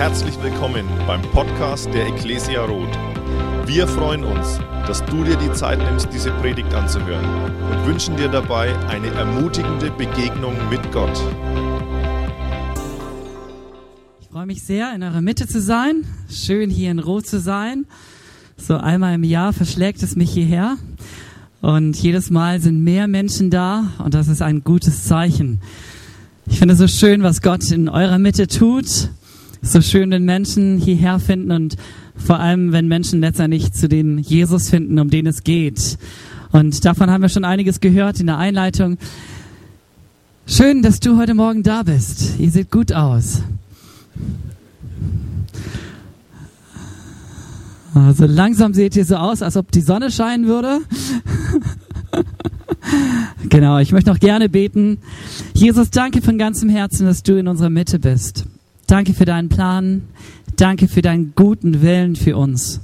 Herzlich willkommen beim Podcast der Ecclesia Roth. Wir freuen uns, dass du dir die Zeit nimmst, diese Predigt anzuhören und wünschen dir dabei eine ermutigende Begegnung mit Gott. Ich freue mich sehr, in eurer Mitte zu sein. Schön, hier in Roth zu sein. So einmal im Jahr verschlägt es mich hierher. Und jedes Mal sind mehr Menschen da und das ist ein gutes Zeichen. Ich finde es so schön, was Gott in eurer Mitte tut. So schön, wenn Menschen hierher finden und vor allem, wenn Menschen letztendlich zu dem Jesus finden, um den es geht. Und davon haben wir schon einiges gehört in der Einleitung. Schön, dass du heute Morgen da bist. Ihr seht gut aus. Also langsam seht ihr so aus, als ob die Sonne scheinen würde. genau, ich möchte noch gerne beten. Jesus, danke von ganzem Herzen, dass du in unserer Mitte bist. Danke für deinen Plan. Danke für deinen guten Willen für uns.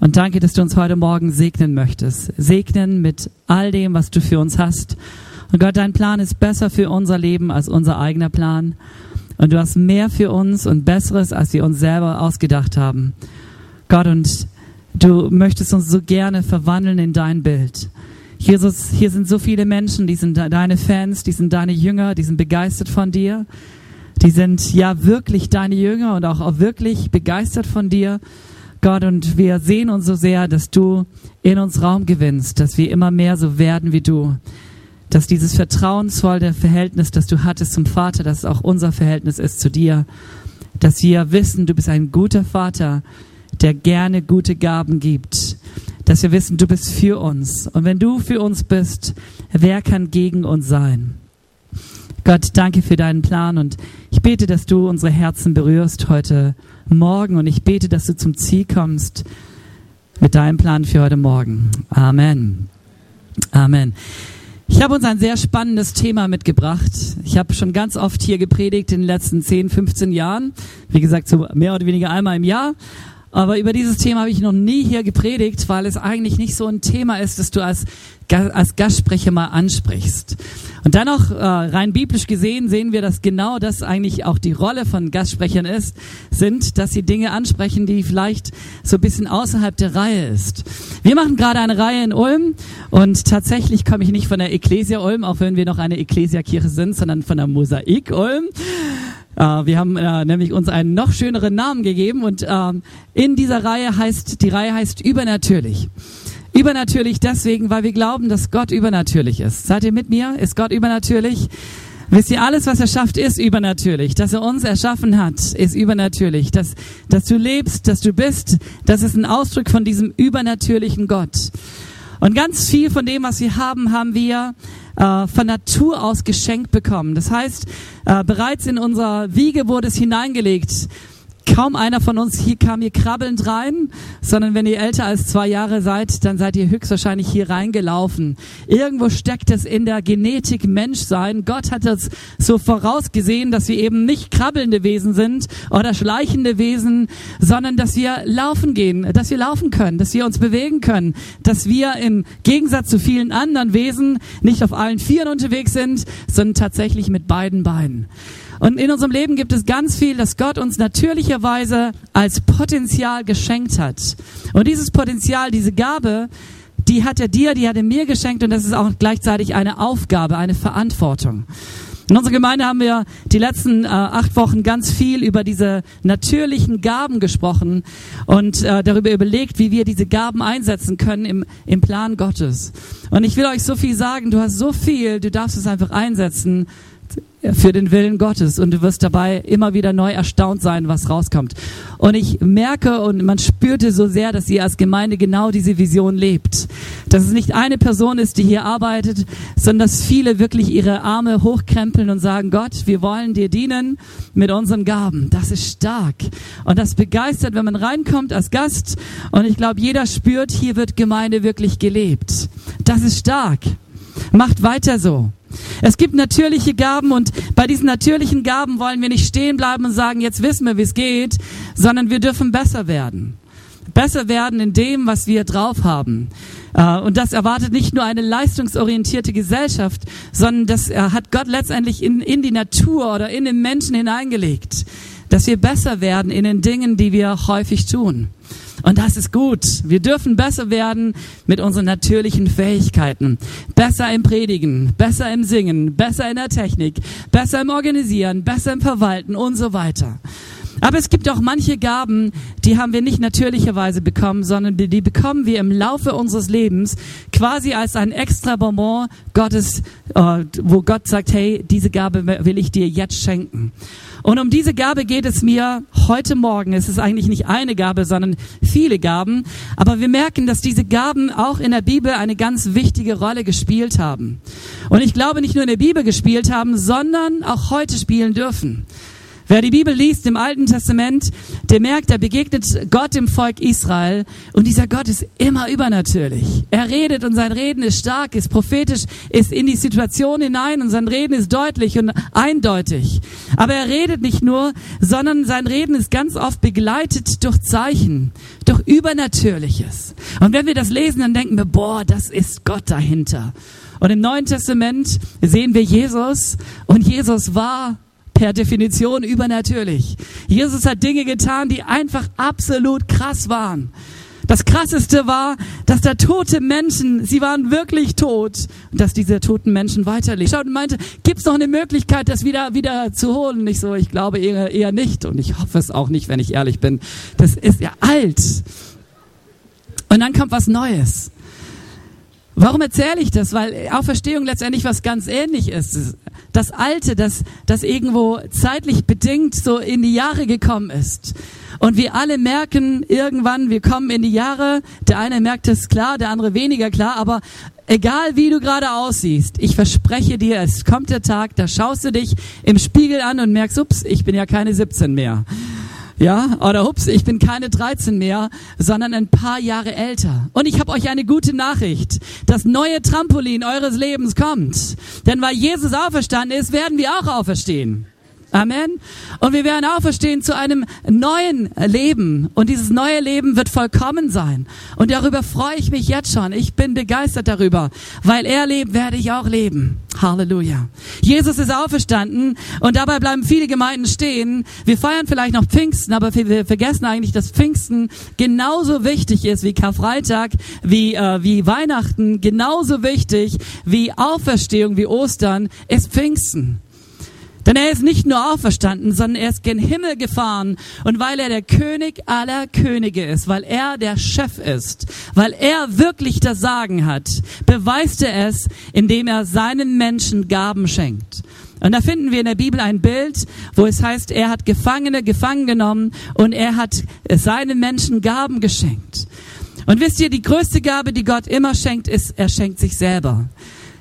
Und danke, dass du uns heute Morgen segnen möchtest. Segnen mit all dem, was du für uns hast. Und Gott, dein Plan ist besser für unser Leben als unser eigener Plan. Und du hast mehr für uns und Besseres, als wir uns selber ausgedacht haben. Gott, und du möchtest uns so gerne verwandeln in dein Bild. Jesus, hier sind so viele Menschen, die sind deine Fans, die sind deine Jünger, die sind begeistert von dir. Die sind ja wirklich deine Jünger und auch, auch wirklich begeistert von dir. Gott, und wir sehen uns so sehr, dass du in uns Raum gewinnst, dass wir immer mehr so werden wie du. Dass dieses vertrauensvolle Verhältnis, das du hattest zum Vater, dass auch unser Verhältnis ist zu dir. Dass wir wissen, du bist ein guter Vater, der gerne gute Gaben gibt. Dass wir wissen, du bist für uns. Und wenn du für uns bist, wer kann gegen uns sein? Gott, danke für deinen Plan und ich bete, dass du unsere Herzen berührst heute Morgen und ich bete, dass du zum Ziel kommst mit deinem Plan für heute Morgen. Amen. Amen. Ich habe uns ein sehr spannendes Thema mitgebracht. Ich habe schon ganz oft hier gepredigt in den letzten 10, 15 Jahren. Wie gesagt, so mehr oder weniger einmal im Jahr. Aber über dieses Thema habe ich noch nie hier gepredigt, weil es eigentlich nicht so ein Thema ist, das du als, als Gastsprecher mal ansprichst. Und dennoch, äh, rein biblisch gesehen, sehen wir, dass genau das eigentlich auch die Rolle von Gastsprechern ist, sind, dass sie Dinge ansprechen, die vielleicht so ein bisschen außerhalb der Reihe ist. Wir machen gerade eine Reihe in Ulm und tatsächlich komme ich nicht von der Ecclesia Ulm, auch wenn wir noch eine Ecclesia-Kirche sind, sondern von der Mosaik Ulm. Uh, wir haben uh, nämlich uns einen noch schöneren Namen gegeben und uh, in dieser Reihe heißt, die Reihe heißt Übernatürlich. Übernatürlich deswegen, weil wir glauben, dass Gott übernatürlich ist. Seid ihr mit mir? Ist Gott übernatürlich? Wisst ihr, alles, was er schafft, ist übernatürlich. Dass er uns erschaffen hat, ist übernatürlich. Dass, dass du lebst, dass du bist, das ist ein Ausdruck von diesem übernatürlichen Gott. Und ganz viel von dem, was wir haben, haben wir äh, von Natur aus geschenkt bekommen. Das heißt, äh, bereits in unserer Wiege wurde es hineingelegt. Kaum einer von uns hier kam hier krabbelnd rein, sondern wenn ihr älter als zwei Jahre seid, dann seid ihr höchstwahrscheinlich hier reingelaufen. Irgendwo steckt es in der Genetik Menschsein. Gott hat es so vorausgesehen, dass wir eben nicht krabbelnde Wesen sind oder schleichende Wesen, sondern dass wir laufen gehen, dass wir laufen können, dass wir uns bewegen können, dass wir im Gegensatz zu vielen anderen Wesen nicht auf allen Vieren unterwegs sind, sondern tatsächlich mit beiden Beinen. Und in unserem Leben gibt es ganz viel, das Gott uns natürlicherweise als Potenzial geschenkt hat. Und dieses Potenzial, diese Gabe, die hat er dir, die hat er mir geschenkt und das ist auch gleichzeitig eine Aufgabe, eine Verantwortung. In unserer Gemeinde haben wir die letzten äh, acht Wochen ganz viel über diese natürlichen Gaben gesprochen und äh, darüber überlegt, wie wir diese Gaben einsetzen können im, im Plan Gottes. Und ich will euch so viel sagen, du hast so viel, du darfst es einfach einsetzen für den Willen Gottes und du wirst dabei immer wieder neu erstaunt sein, was rauskommt. Und ich merke und man spürte so sehr, dass ihr als Gemeinde genau diese Vision lebt. Dass es nicht eine Person ist, die hier arbeitet, sondern dass viele wirklich ihre Arme hochkrempeln und sagen, Gott, wir wollen dir dienen mit unseren Gaben. Das ist stark. Und das begeistert, wenn man reinkommt als Gast. Und ich glaube, jeder spürt, hier wird Gemeinde wirklich gelebt. Das ist stark. Macht weiter so. Es gibt natürliche Gaben und bei diesen natürlichen Gaben wollen wir nicht stehen bleiben und sagen, jetzt wissen wir, wie es geht, sondern wir dürfen besser werden. Besser werden in dem, was wir drauf haben. Äh, und das erwartet nicht nur eine leistungsorientierte Gesellschaft, sondern das hat Gott letztendlich in, in die Natur oder in den Menschen hineingelegt dass wir besser werden in den Dingen, die wir häufig tun. Und das ist gut. Wir dürfen besser werden mit unseren natürlichen Fähigkeiten. Besser im Predigen, besser im Singen, besser in der Technik, besser im Organisieren, besser im Verwalten und so weiter. Aber es gibt auch manche Gaben, die haben wir nicht natürlicherweise bekommen, sondern die, bekommen wir im Laufe unseres Lebens quasi als ein extra Bonbon Gottes, äh, wo Gott sagt, hey, diese Gabe will ich dir jetzt schenken. Und um diese Gabe geht es mir heute Morgen. Es ist eigentlich nicht eine Gabe, sondern viele Gaben. Aber wir merken, dass diese Gaben auch in der Bibel eine ganz wichtige Rolle gespielt haben. Und ich glaube nicht nur in der Bibel gespielt haben, sondern auch heute spielen dürfen. Wer die Bibel liest im Alten Testament, der merkt, er begegnet Gott dem Volk Israel und dieser Gott ist immer übernatürlich. Er redet und sein Reden ist stark, ist prophetisch, ist in die Situation hinein und sein Reden ist deutlich und eindeutig. Aber er redet nicht nur, sondern sein Reden ist ganz oft begleitet durch Zeichen, durch Übernatürliches. Und wenn wir das lesen, dann denken wir, boah, das ist Gott dahinter. Und im Neuen Testament sehen wir Jesus und Jesus war per Definition übernatürlich. Jesus hat Dinge getan, die einfach absolut krass waren. Das krasseste war, dass da tote Menschen, sie waren wirklich tot, und dass diese toten Menschen weiterleben. Schaut und meinte, gibt's noch eine Möglichkeit, das wieder, wieder zu holen? Ich so, ich glaube eher, eher nicht und ich hoffe es auch nicht, wenn ich ehrlich bin. Das ist ja alt. Und dann kommt was Neues. Warum erzähle ich das? Weil Auferstehung letztendlich was ganz ähnlich ist das Alte, das, das irgendwo zeitlich bedingt so in die Jahre gekommen ist. Und wir alle merken irgendwann, wir kommen in die Jahre. Der eine merkt es klar, der andere weniger klar. Aber egal wie du gerade aussiehst, ich verspreche dir, es kommt der Tag, da schaust du dich im Spiegel an und merkst, ups, ich bin ja keine 17 mehr. Ja, oder ups, ich bin keine 13 mehr, sondern ein paar Jahre älter. Und ich habe euch eine gute Nachricht. Das neue Trampolin eures Lebens kommt. Denn weil Jesus auferstanden ist, werden wir auch auferstehen. Amen. Und wir werden auferstehen zu einem neuen Leben. Und dieses neue Leben wird vollkommen sein. Und darüber freue ich mich jetzt schon. Ich bin begeistert darüber. Weil er lebt, werde ich auch leben. Halleluja. Jesus ist auferstanden und dabei bleiben viele Gemeinden stehen. Wir feiern vielleicht noch Pfingsten, aber wir vergessen eigentlich, dass Pfingsten genauso wichtig ist wie Karfreitag, wie, äh, wie Weihnachten, genauso wichtig wie Auferstehung, wie Ostern ist Pfingsten. Denn er ist nicht nur auferstanden, sondern er ist gen Himmel gefahren. Und weil er der König aller Könige ist, weil er der Chef ist, weil er wirklich das Sagen hat, beweist er es, indem er seinen Menschen Gaben schenkt. Und da finden wir in der Bibel ein Bild, wo es heißt, er hat Gefangene gefangen genommen und er hat seinen Menschen Gaben geschenkt. Und wisst ihr, die größte Gabe, die Gott immer schenkt, ist, er schenkt sich selber.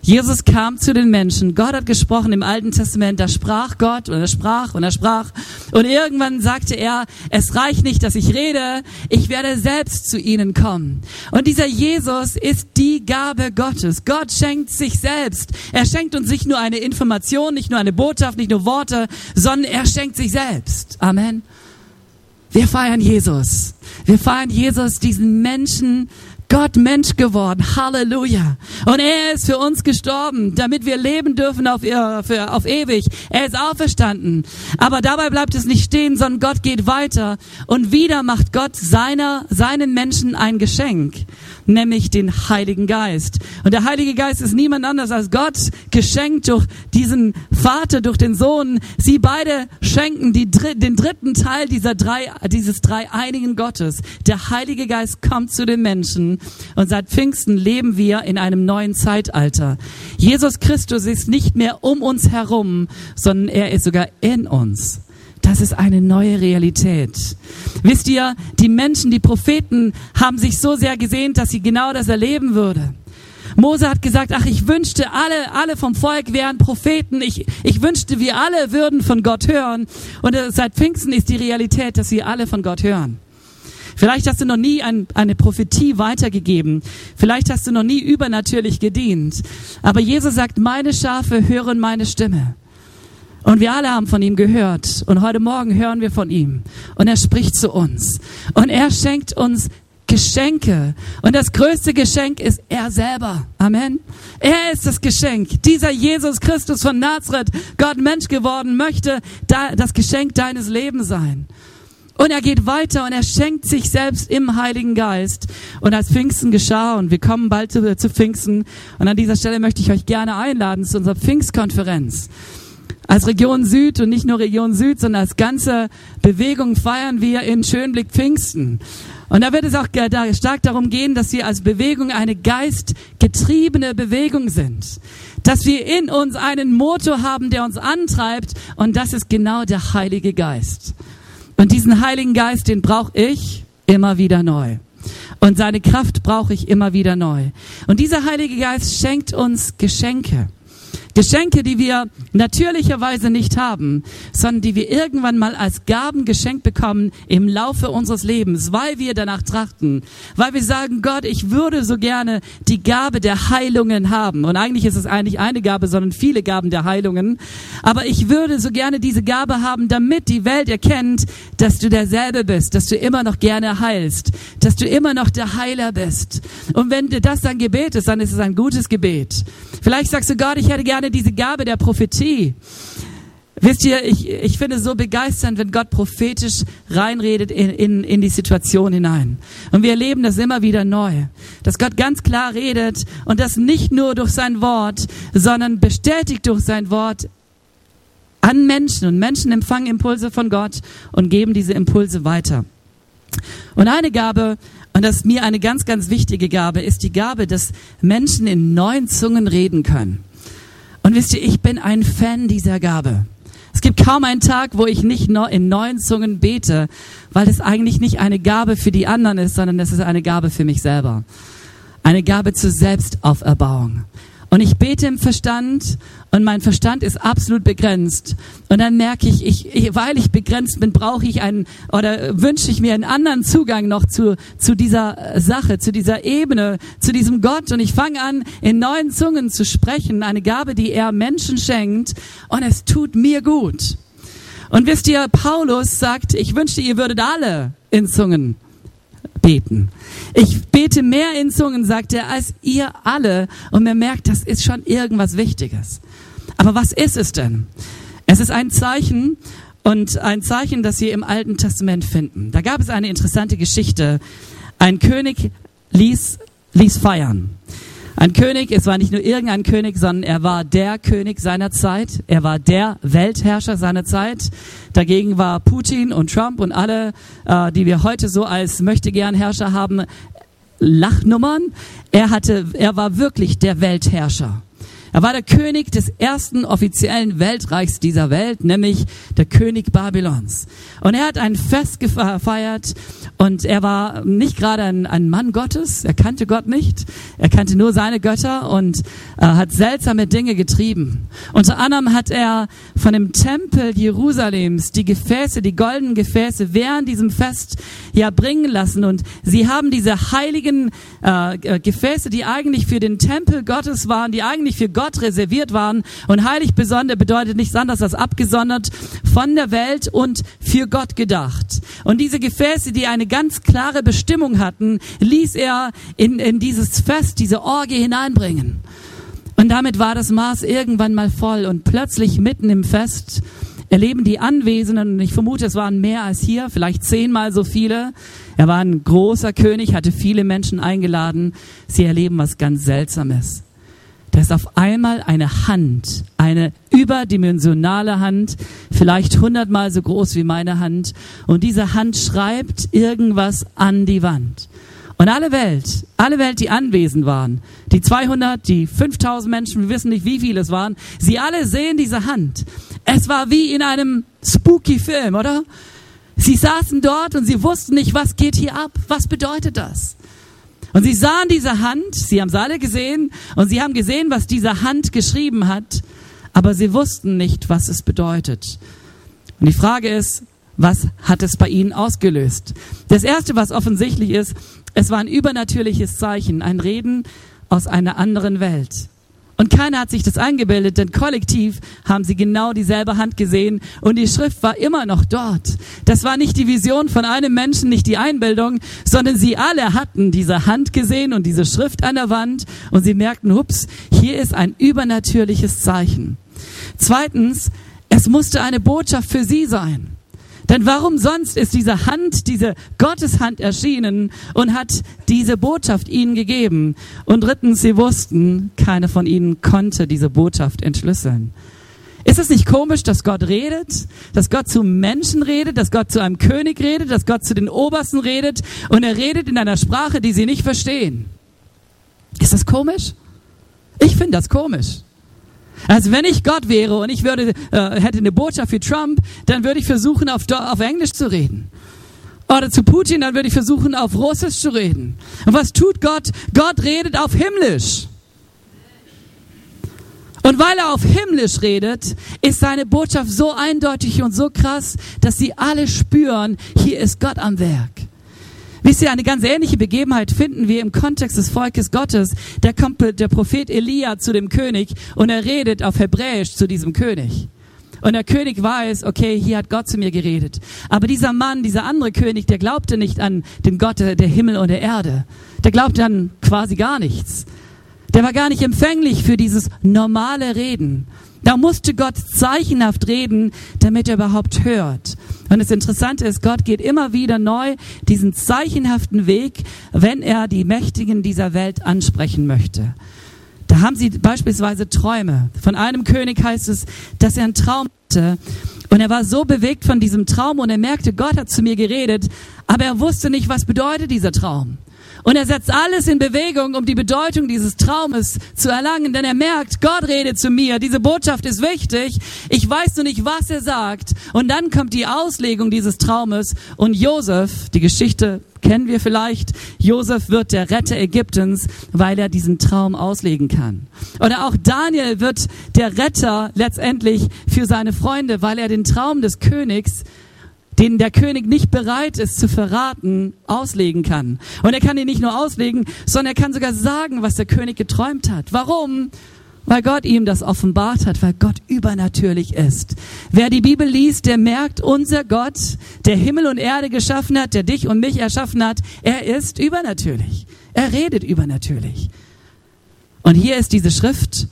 Jesus kam zu den Menschen. Gott hat gesprochen im Alten Testament. Da sprach Gott und er sprach und er sprach. Und irgendwann sagte er, es reicht nicht, dass ich rede. Ich werde selbst zu ihnen kommen. Und dieser Jesus ist die Gabe Gottes. Gott schenkt sich selbst. Er schenkt uns nicht nur eine Information, nicht nur eine Botschaft, nicht nur Worte, sondern er schenkt sich selbst. Amen. Wir feiern Jesus. Wir feiern Jesus, diesen Menschen, Gott Mensch geworden. Halleluja. Und er ist für uns gestorben, damit wir leben dürfen auf, für, auf ewig. Er ist auferstanden. Aber dabei bleibt es nicht stehen, sondern Gott geht weiter. Und wieder macht Gott seiner, seinen Menschen ein Geschenk nämlich den Heiligen Geist. Und der Heilige Geist ist niemand anders als Gott, geschenkt durch diesen Vater, durch den Sohn. Sie beide schenken die, den dritten Teil dieser drei, dieses dreieinigen Gottes. Der Heilige Geist kommt zu den Menschen und seit Pfingsten leben wir in einem neuen Zeitalter. Jesus Christus ist nicht mehr um uns herum, sondern er ist sogar in uns. Das ist eine neue Realität. Wisst ihr, die Menschen, die Propheten haben sich so sehr gesehnt, dass sie genau das erleben würde. Mose hat gesagt, ach, ich wünschte, alle, alle vom Volk wären Propheten. Ich, ich wünschte, wir alle würden von Gott hören. Und äh, seit Pfingsten ist die Realität, dass wir alle von Gott hören. Vielleicht hast du noch nie ein, eine Prophetie weitergegeben. Vielleicht hast du noch nie übernatürlich gedient. Aber Jesus sagt, meine Schafe hören meine Stimme. Und wir alle haben von ihm gehört. Und heute Morgen hören wir von ihm. Und er spricht zu uns. Und er schenkt uns Geschenke. Und das größte Geschenk ist er selber. Amen. Er ist das Geschenk. Dieser Jesus Christus von Nazareth, Gott Mensch geworden, möchte das Geschenk deines Lebens sein. Und er geht weiter und er schenkt sich selbst im Heiligen Geist. Und als Pfingsten geschah, und wir kommen bald zu, zu Pfingsten, und an dieser Stelle möchte ich euch gerne einladen zu unserer Pfingstkonferenz. Als Region Süd und nicht nur Region Süd, sondern als ganze Bewegung feiern wir in Schönblick Pfingsten. Und da wird es auch stark darum gehen, dass wir als Bewegung eine geistgetriebene Bewegung sind. Dass wir in uns einen Motor haben, der uns antreibt. Und das ist genau der Heilige Geist. Und diesen Heiligen Geist, den brauche ich immer wieder neu. Und seine Kraft brauche ich immer wieder neu. Und dieser Heilige Geist schenkt uns Geschenke. Geschenke, die wir natürlicherweise nicht haben, sondern die wir irgendwann mal als Gaben geschenkt bekommen im Laufe unseres Lebens, weil wir danach trachten, weil wir sagen, Gott, ich würde so gerne die Gabe der Heilungen haben. Und eigentlich ist es eigentlich eine Gabe, sondern viele Gaben der Heilungen. Aber ich würde so gerne diese Gabe haben, damit die Welt erkennt, dass du derselbe bist, dass du immer noch gerne heilst, dass du immer noch der Heiler bist. Und wenn das dein Gebet ist, dann ist es ein gutes Gebet. Vielleicht sagst du, Gott, ich hätte gerne diese Gabe der Prophetie. Wisst ihr, ich, ich finde es so begeisternd, wenn Gott prophetisch reinredet in, in, in die Situation hinein. Und wir erleben das immer wieder neu. Dass Gott ganz klar redet und das nicht nur durch sein Wort, sondern bestätigt durch sein Wort an Menschen. Und Menschen empfangen Impulse von Gott und geben diese Impulse weiter. Und eine Gabe, und das ist mir eine ganz, ganz wichtige Gabe, ist die Gabe, dass Menschen in neuen Zungen reden können. Und wisst ihr, ich bin ein Fan dieser Gabe. Es gibt kaum einen Tag, wo ich nicht in neuen Zungen bete, weil es eigentlich nicht eine Gabe für die anderen ist, sondern es ist eine Gabe für mich selber. Eine Gabe zur Selbstauferbauung. Und ich bete im Verstand und mein Verstand ist absolut begrenzt. Und dann merke ich, ich, weil ich begrenzt bin, brauche ich einen oder wünsche ich mir einen anderen Zugang noch zu, zu dieser Sache, zu dieser Ebene, zu diesem Gott. Und ich fange an, in neuen Zungen zu sprechen, eine Gabe, die er Menschen schenkt. Und es tut mir gut. Und wisst ihr, Paulus sagt, ich wünschte, ihr würdet alle in Zungen beten. Ich bete mehr in Zungen, sagt er, als ihr alle. Und mir merkt, das ist schon irgendwas Wichtiges. Aber was ist es denn? Es ist ein Zeichen und ein Zeichen, das wir im Alten Testament finden. Da gab es eine interessante Geschichte. Ein König ließ, ließ feiern. Ein König, es war nicht nur irgendein König, sondern er war der König seiner Zeit. Er war der Weltherrscher seiner Zeit. Dagegen war Putin und Trump und alle, äh, die wir heute so als möchte gern Herrscher haben, Lachnummern. Er hatte, er war wirklich der Weltherrscher. Er war der König des ersten offiziellen Weltreichs dieser Welt, nämlich der König Babylons. Und er hat ein Fest gefeiert und er war nicht gerade ein, ein Mann Gottes, er kannte Gott nicht, er kannte nur seine Götter und äh, hat seltsame Dinge getrieben. Unter anderem hat er von dem Tempel Jerusalems die Gefäße, die goldenen Gefäße während diesem Fest ja bringen lassen und sie haben diese heiligen äh, Gefäße, die eigentlich für den Tempel Gottes waren, die eigentlich für reserviert waren. Und heilig besonders bedeutet nichts anderes als abgesondert von der Welt und für Gott gedacht. Und diese Gefäße, die eine ganz klare Bestimmung hatten, ließ er in, in dieses Fest, diese Orgie hineinbringen. Und damit war das Maß irgendwann mal voll und plötzlich mitten im Fest erleben die Anwesenden, und ich vermute, es waren mehr als hier, vielleicht zehnmal so viele. Er war ein großer König, hatte viele Menschen eingeladen. Sie erleben was ganz Seltsames. Da ist auf einmal eine Hand, eine überdimensionale Hand, vielleicht hundertmal so groß wie meine Hand. Und diese Hand schreibt irgendwas an die Wand. Und alle Welt, alle Welt, die anwesend waren, die 200, die 5000 Menschen, wir wissen nicht, wie viele es waren, sie alle sehen diese Hand. Es war wie in einem spooky Film, oder? Sie saßen dort und sie wussten nicht, was geht hier ab? Was bedeutet das? Und sie sahen diese Hand, sie haben es alle gesehen und sie haben gesehen, was diese Hand geschrieben hat, aber sie wussten nicht, was es bedeutet. Und die Frage ist, was hat es bei ihnen ausgelöst? Das Erste, was offensichtlich ist, es war ein übernatürliches Zeichen, ein Reden aus einer anderen Welt. Und keiner hat sich das eingebildet, denn kollektiv haben sie genau dieselbe Hand gesehen und die Schrift war immer noch dort. Das war nicht die Vision von einem Menschen, nicht die Einbildung, sondern sie alle hatten diese Hand gesehen und diese Schrift an der Wand und sie merkten, hups, hier ist ein übernatürliches Zeichen. Zweitens, es musste eine Botschaft für sie sein. Denn warum sonst ist diese Hand, diese Gotteshand erschienen und hat diese Botschaft ihnen gegeben? Und drittens, sie wussten, keiner von ihnen konnte diese Botschaft entschlüsseln. Ist es nicht komisch, dass Gott redet, dass Gott zu Menschen redet, dass Gott zu einem König redet, dass Gott zu den Obersten redet und er redet in einer Sprache, die sie nicht verstehen? Ist das komisch? Ich finde das komisch. Also wenn ich Gott wäre und ich würde, äh, hätte eine Botschaft für Trump, dann würde ich versuchen, auf, auf Englisch zu reden. Oder zu Putin, dann würde ich versuchen, auf Russisch zu reden. Und was tut Gott? Gott redet auf Himmlisch. Und weil er auf Himmlisch redet, ist seine Botschaft so eindeutig und so krass, dass sie alle spüren, hier ist Gott am Werk. Wisst ihr, eine ganz ähnliche Begebenheit finden wir im Kontext des Volkes Gottes. Da kommt der Prophet Elia zu dem König und er redet auf Hebräisch zu diesem König. Und der König weiß, okay, hier hat Gott zu mir geredet. Aber dieser Mann, dieser andere König, der glaubte nicht an den Gott der Himmel und der Erde. Der glaubte an quasi gar nichts. Der war gar nicht empfänglich für dieses normale Reden. Da musste Gott zeichenhaft reden, damit er überhaupt hört. Und das Interessante ist, Gott geht immer wieder neu diesen zeichenhaften Weg, wenn er die Mächtigen dieser Welt ansprechen möchte. Da haben sie beispielsweise Träume. Von einem König heißt es, dass er einen Traum hatte. Und er war so bewegt von diesem Traum und er merkte, Gott hat zu mir geredet, aber er wusste nicht, was bedeutet dieser Traum. Und er setzt alles in Bewegung, um die Bedeutung dieses Traumes zu erlangen, denn er merkt, Gott redet zu mir, diese Botschaft ist wichtig, ich weiß nur nicht, was er sagt. Und dann kommt die Auslegung dieses Traumes und Josef, die Geschichte kennen wir vielleicht, Josef wird der Retter Ägyptens, weil er diesen Traum auslegen kann. Oder auch Daniel wird der Retter letztendlich für seine Freunde, weil er den Traum des Königs den der König nicht bereit ist zu verraten, auslegen kann. Und er kann ihn nicht nur auslegen, sondern er kann sogar sagen, was der König geträumt hat. Warum? Weil Gott ihm das offenbart hat, weil Gott übernatürlich ist. Wer die Bibel liest, der merkt, unser Gott, der Himmel und Erde geschaffen hat, der dich und mich erschaffen hat, er ist übernatürlich. Er redet übernatürlich. Und hier ist diese Schrift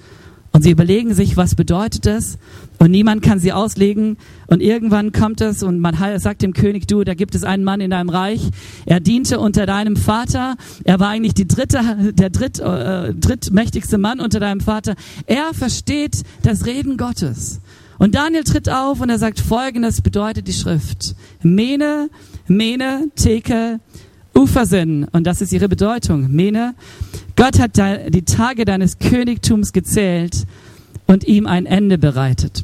und sie überlegen sich, was bedeutet das? Und niemand kann sie auslegen. Und irgendwann kommt es und man sagt dem König, du, da gibt es einen Mann in deinem Reich. Er diente unter deinem Vater. Er war eigentlich die dritte, der dritt, äh, drittmächtigste Mann unter deinem Vater. Er versteht das Reden Gottes. Und Daniel tritt auf und er sagt, folgendes bedeutet die Schrift. Mene, Mene, Theke, Ufersinn. Und das ist ihre Bedeutung. Mene, Gott hat die Tage deines Königtums gezählt und ihm ein Ende bereitet.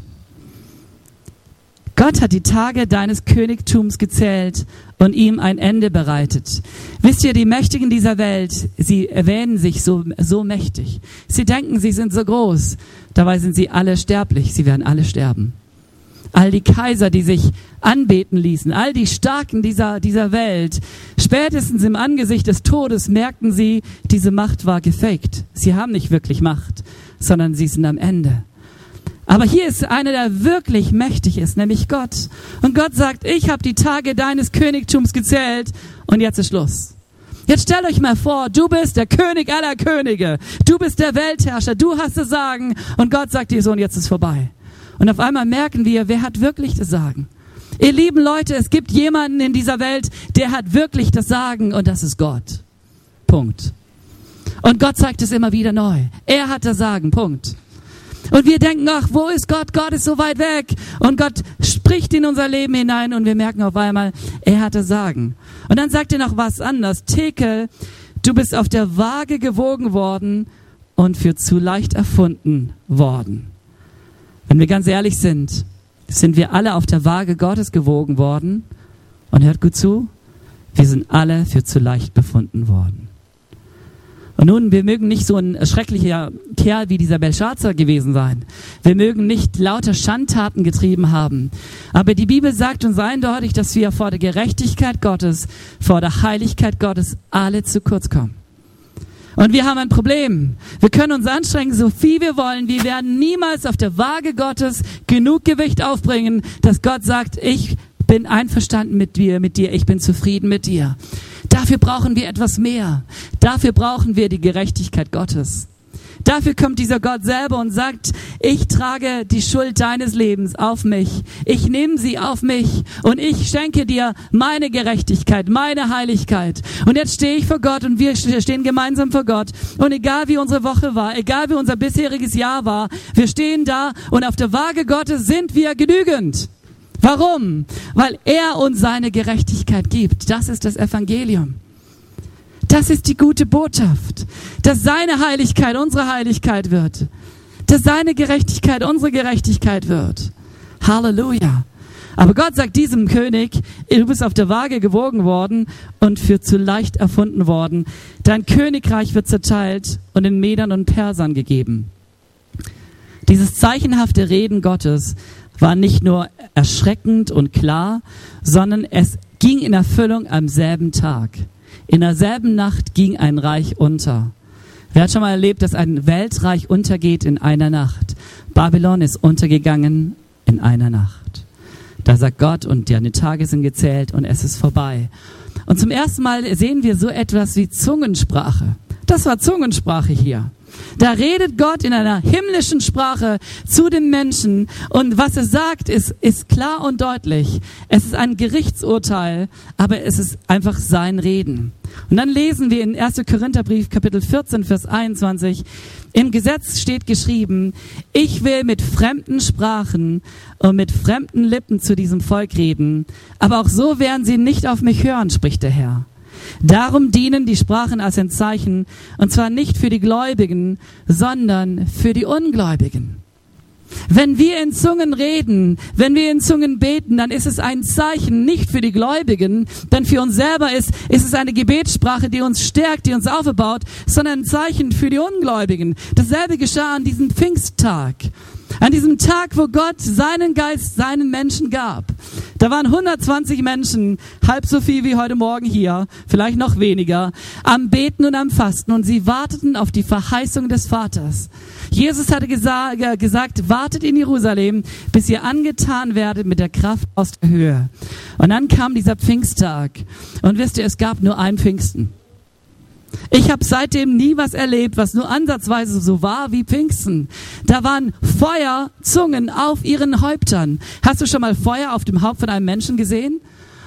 Gott hat die Tage deines Königtums gezählt und ihm ein Ende bereitet. Wisst ihr, die Mächtigen dieser Welt, sie erwähnen sich so, so mächtig. Sie denken, sie sind so groß. Dabei sind sie alle sterblich. Sie werden alle sterben. All die Kaiser, die sich anbeten ließen, all die Starken dieser, dieser Welt, spätestens im Angesicht des Todes merkten sie, diese Macht war gefaked. Sie haben nicht wirklich Macht, sondern sie sind am Ende. Aber hier ist einer, der wirklich mächtig ist, nämlich Gott. Und Gott sagt, ich habe die Tage deines Königtums gezählt und jetzt ist Schluss. Jetzt stellt euch mal vor, du bist der König aller Könige. Du bist der Weltherrscher. Du hast das Sagen. Und Gott sagt dir so, und jetzt ist vorbei. Und auf einmal merken wir, wer hat wirklich das Sagen? Ihr lieben Leute, es gibt jemanden in dieser Welt, der hat wirklich das Sagen und das ist Gott. Punkt. Und Gott zeigt es immer wieder neu. Er hat das Sagen. Punkt. Und wir denken, ach, wo ist Gott? Gott ist so weit weg. Und Gott spricht in unser Leben hinein und wir merken auf einmal, er hat das Sagen. Und dann sagt er noch was anderes. Tekel, du bist auf der Waage gewogen worden und für zu leicht erfunden worden. Wenn wir ganz ehrlich sind, sind wir alle auf der Waage Gottes gewogen worden. Und hört gut zu, wir sind alle für zu leicht befunden worden. Und nun, wir mögen nicht so ein schrecklicher Kerl wie dieser Belshazzar gewesen sein. Wir mögen nicht lauter Schandtaten getrieben haben. Aber die Bibel sagt uns eindeutig, dass wir vor der Gerechtigkeit Gottes, vor der Heiligkeit Gottes alle zu kurz kommen. Und wir haben ein Problem. Wir können uns anstrengen, so viel wir wollen. Wir werden niemals auf der Waage Gottes genug Gewicht aufbringen, dass Gott sagt, ich bin einverstanden mit dir, mit dir, ich bin zufrieden mit dir. Dafür brauchen wir etwas mehr. Dafür brauchen wir die Gerechtigkeit Gottes. Dafür kommt dieser Gott selber und sagt, ich trage die Schuld deines Lebens auf mich. Ich nehme sie auf mich und ich schenke dir meine Gerechtigkeit, meine Heiligkeit. Und jetzt stehe ich vor Gott und wir stehen gemeinsam vor Gott. Und egal wie unsere Woche war, egal wie unser bisheriges Jahr war, wir stehen da und auf der Waage Gottes sind wir genügend. Warum? Weil er uns seine Gerechtigkeit gibt. Das ist das Evangelium. Das ist die gute Botschaft, dass seine Heiligkeit unsere Heiligkeit wird, dass seine Gerechtigkeit unsere Gerechtigkeit wird. Halleluja. Aber Gott sagt diesem König, du bist auf der Waage gewogen worden und für zu leicht erfunden worden. Dein Königreich wird zerteilt und in Medern und Persern gegeben. Dieses zeichenhafte Reden Gottes war nicht nur erschreckend und klar, sondern es ging in Erfüllung am selben Tag. In derselben Nacht ging ein Reich unter. Wer hat schon mal erlebt, dass ein Weltreich untergeht in einer Nacht? Babylon ist untergegangen in einer Nacht. Da sagt Gott, und deine Tage sind gezählt und es ist vorbei. Und zum ersten Mal sehen wir so etwas wie Zungensprache. Das war Zungensprache hier. Da redet Gott in einer himmlischen Sprache zu den Menschen und was er sagt, ist, ist klar und deutlich. Es ist ein Gerichtsurteil, aber es ist einfach sein Reden. Und dann lesen wir in 1. Korintherbrief Kapitel 14, Vers 21, im Gesetz steht geschrieben, ich will mit fremden Sprachen und mit fremden Lippen zu diesem Volk reden, aber auch so werden sie nicht auf mich hören, spricht der Herr. Darum dienen die Sprachen als ein Zeichen, und zwar nicht für die Gläubigen, sondern für die Ungläubigen. Wenn wir in Zungen reden, wenn wir in Zungen beten, dann ist es ein Zeichen nicht für die Gläubigen, denn für uns selber ist, ist es eine Gebetssprache, die uns stärkt, die uns aufbaut, sondern ein Zeichen für die Ungläubigen. Dasselbe geschah an diesem Pfingsttag. An diesem Tag, wo Gott seinen Geist seinen Menschen gab. Da waren 120 Menschen, halb so viel wie heute Morgen hier, vielleicht noch weniger, am Beten und am Fasten und sie warteten auf die Verheißung des Vaters. Jesus hatte gesa gesagt, wartet in Jerusalem, bis ihr angetan werdet mit der Kraft aus der Höhe. Und dann kam dieser Pfingsttag. Und wisst ihr, es gab nur ein Pfingsten. Ich habe seitdem nie was erlebt, was nur ansatzweise so war wie Pfingsten. Da waren Feuerzungen auf ihren Häuptern. Hast du schon mal Feuer auf dem Haupt von einem Menschen gesehen?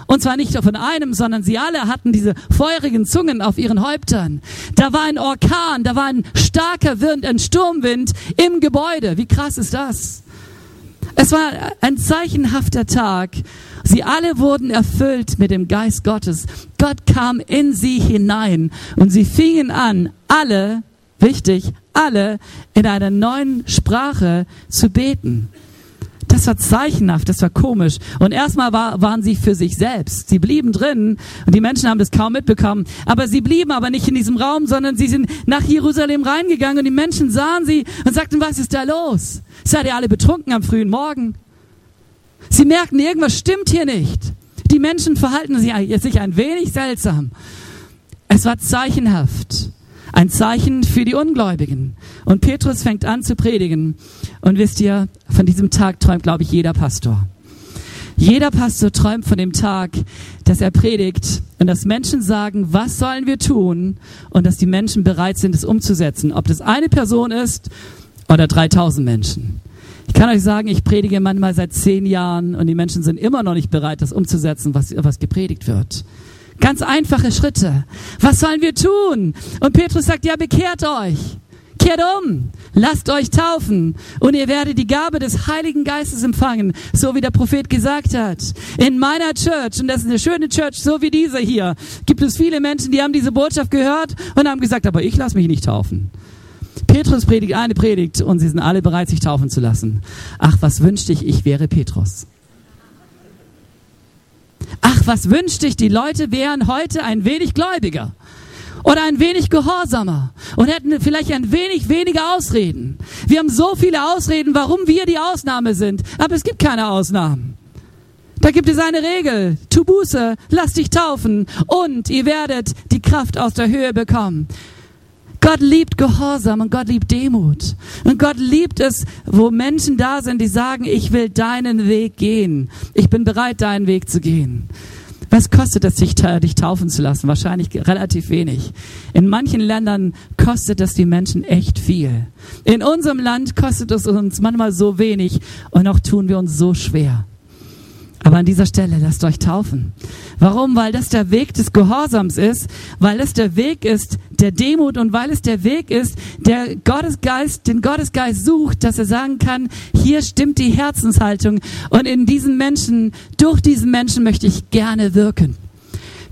Und zwar nicht von einem, sondern sie alle hatten diese feurigen Zungen auf ihren Häuptern. Da war ein Orkan, da war ein starker Wind, ein Sturmwind im Gebäude. Wie krass ist das? Es war ein zeichenhafter Tag. Sie alle wurden erfüllt mit dem Geist Gottes. Gott kam in sie hinein und sie fingen an, alle, wichtig, alle in einer neuen Sprache zu beten. Das war zeichenhaft, das war komisch. Und erstmal war, waren sie für sich selbst. Sie blieben drin und die Menschen haben das kaum mitbekommen. Aber sie blieben aber nicht in diesem Raum, sondern sie sind nach Jerusalem reingegangen und die Menschen sahen sie und sagten, was ist da los? Seid ihr alle betrunken am frühen Morgen? Sie merken, irgendwas stimmt hier nicht. Die Menschen verhalten sich ein wenig seltsam. Es war zeichenhaft. Ein Zeichen für die Ungläubigen. Und Petrus fängt an zu predigen. Und wisst ihr, von diesem Tag träumt, glaube ich, jeder Pastor. Jeder Pastor träumt von dem Tag, dass er predigt und dass Menschen sagen, was sollen wir tun? Und dass die Menschen bereit sind, es umzusetzen. Ob das eine Person ist oder 3000 Menschen. Ich kann euch sagen, ich predige manchmal seit zehn Jahren und die Menschen sind immer noch nicht bereit, das umzusetzen, was, was gepredigt wird. Ganz einfache Schritte. Was sollen wir tun? Und Petrus sagt, ja, bekehrt euch. Kehrt um, lasst euch taufen und ihr werdet die Gabe des Heiligen Geistes empfangen, so wie der Prophet gesagt hat. In meiner Church, und das ist eine schöne Church, so wie diese hier, gibt es viele Menschen, die haben diese Botschaft gehört und haben gesagt, aber ich lasse mich nicht taufen. Petrus predigt eine Predigt und sie sind alle bereit, sich taufen zu lassen. Ach, was wünschte ich, ich wäre Petrus. Ach, was wünschte ich, die Leute wären heute ein wenig gläubiger oder ein wenig gehorsamer und hätten vielleicht ein wenig weniger Ausreden. Wir haben so viele Ausreden, warum wir die Ausnahme sind, aber es gibt keine Ausnahmen. Da gibt es eine Regel. Tu Buße, lass dich taufen und ihr werdet die Kraft aus der Höhe bekommen. Gott liebt Gehorsam und Gott liebt Demut. Und Gott liebt es, wo Menschen da sind, die sagen, ich will deinen Weg gehen. Ich bin bereit, deinen Weg zu gehen. Was kostet es, dich, dich taufen zu lassen? Wahrscheinlich relativ wenig. In manchen Ländern kostet es die Menschen echt viel. In unserem Land kostet es uns manchmal so wenig und noch tun wir uns so schwer. Aber an dieser Stelle lasst euch taufen. Warum? Weil das der Weg des Gehorsams ist, weil es der Weg ist der Demut und weil es der Weg ist, der Gottesgeist, den Gottesgeist sucht, dass er sagen kann, hier stimmt die Herzenshaltung und in diesen Menschen, durch diesen Menschen möchte ich gerne wirken.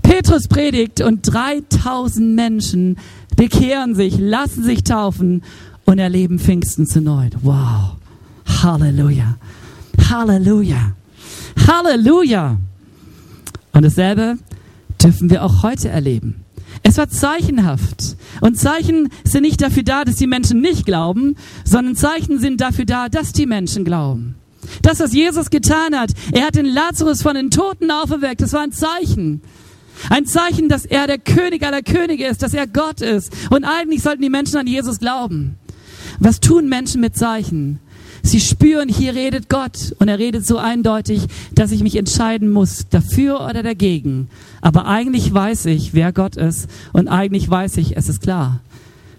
Petrus predigt und 3000 Menschen bekehren sich, lassen sich taufen und erleben Pfingsten zu neu. Wow. Halleluja. Halleluja. Halleluja! Und dasselbe dürfen wir auch heute erleben. Es war zeichenhaft. Und Zeichen sind nicht dafür da, dass die Menschen nicht glauben, sondern Zeichen sind dafür da, dass die Menschen glauben. Das, was Jesus getan hat, er hat den Lazarus von den Toten auferweckt, das war ein Zeichen. Ein Zeichen, dass er der König aller Könige ist, dass er Gott ist. Und eigentlich sollten die Menschen an Jesus glauben. Was tun Menschen mit Zeichen? Sie spüren, hier redet Gott und er redet so eindeutig, dass ich mich entscheiden muss, dafür oder dagegen. Aber eigentlich weiß ich, wer Gott ist und eigentlich weiß ich, es ist klar.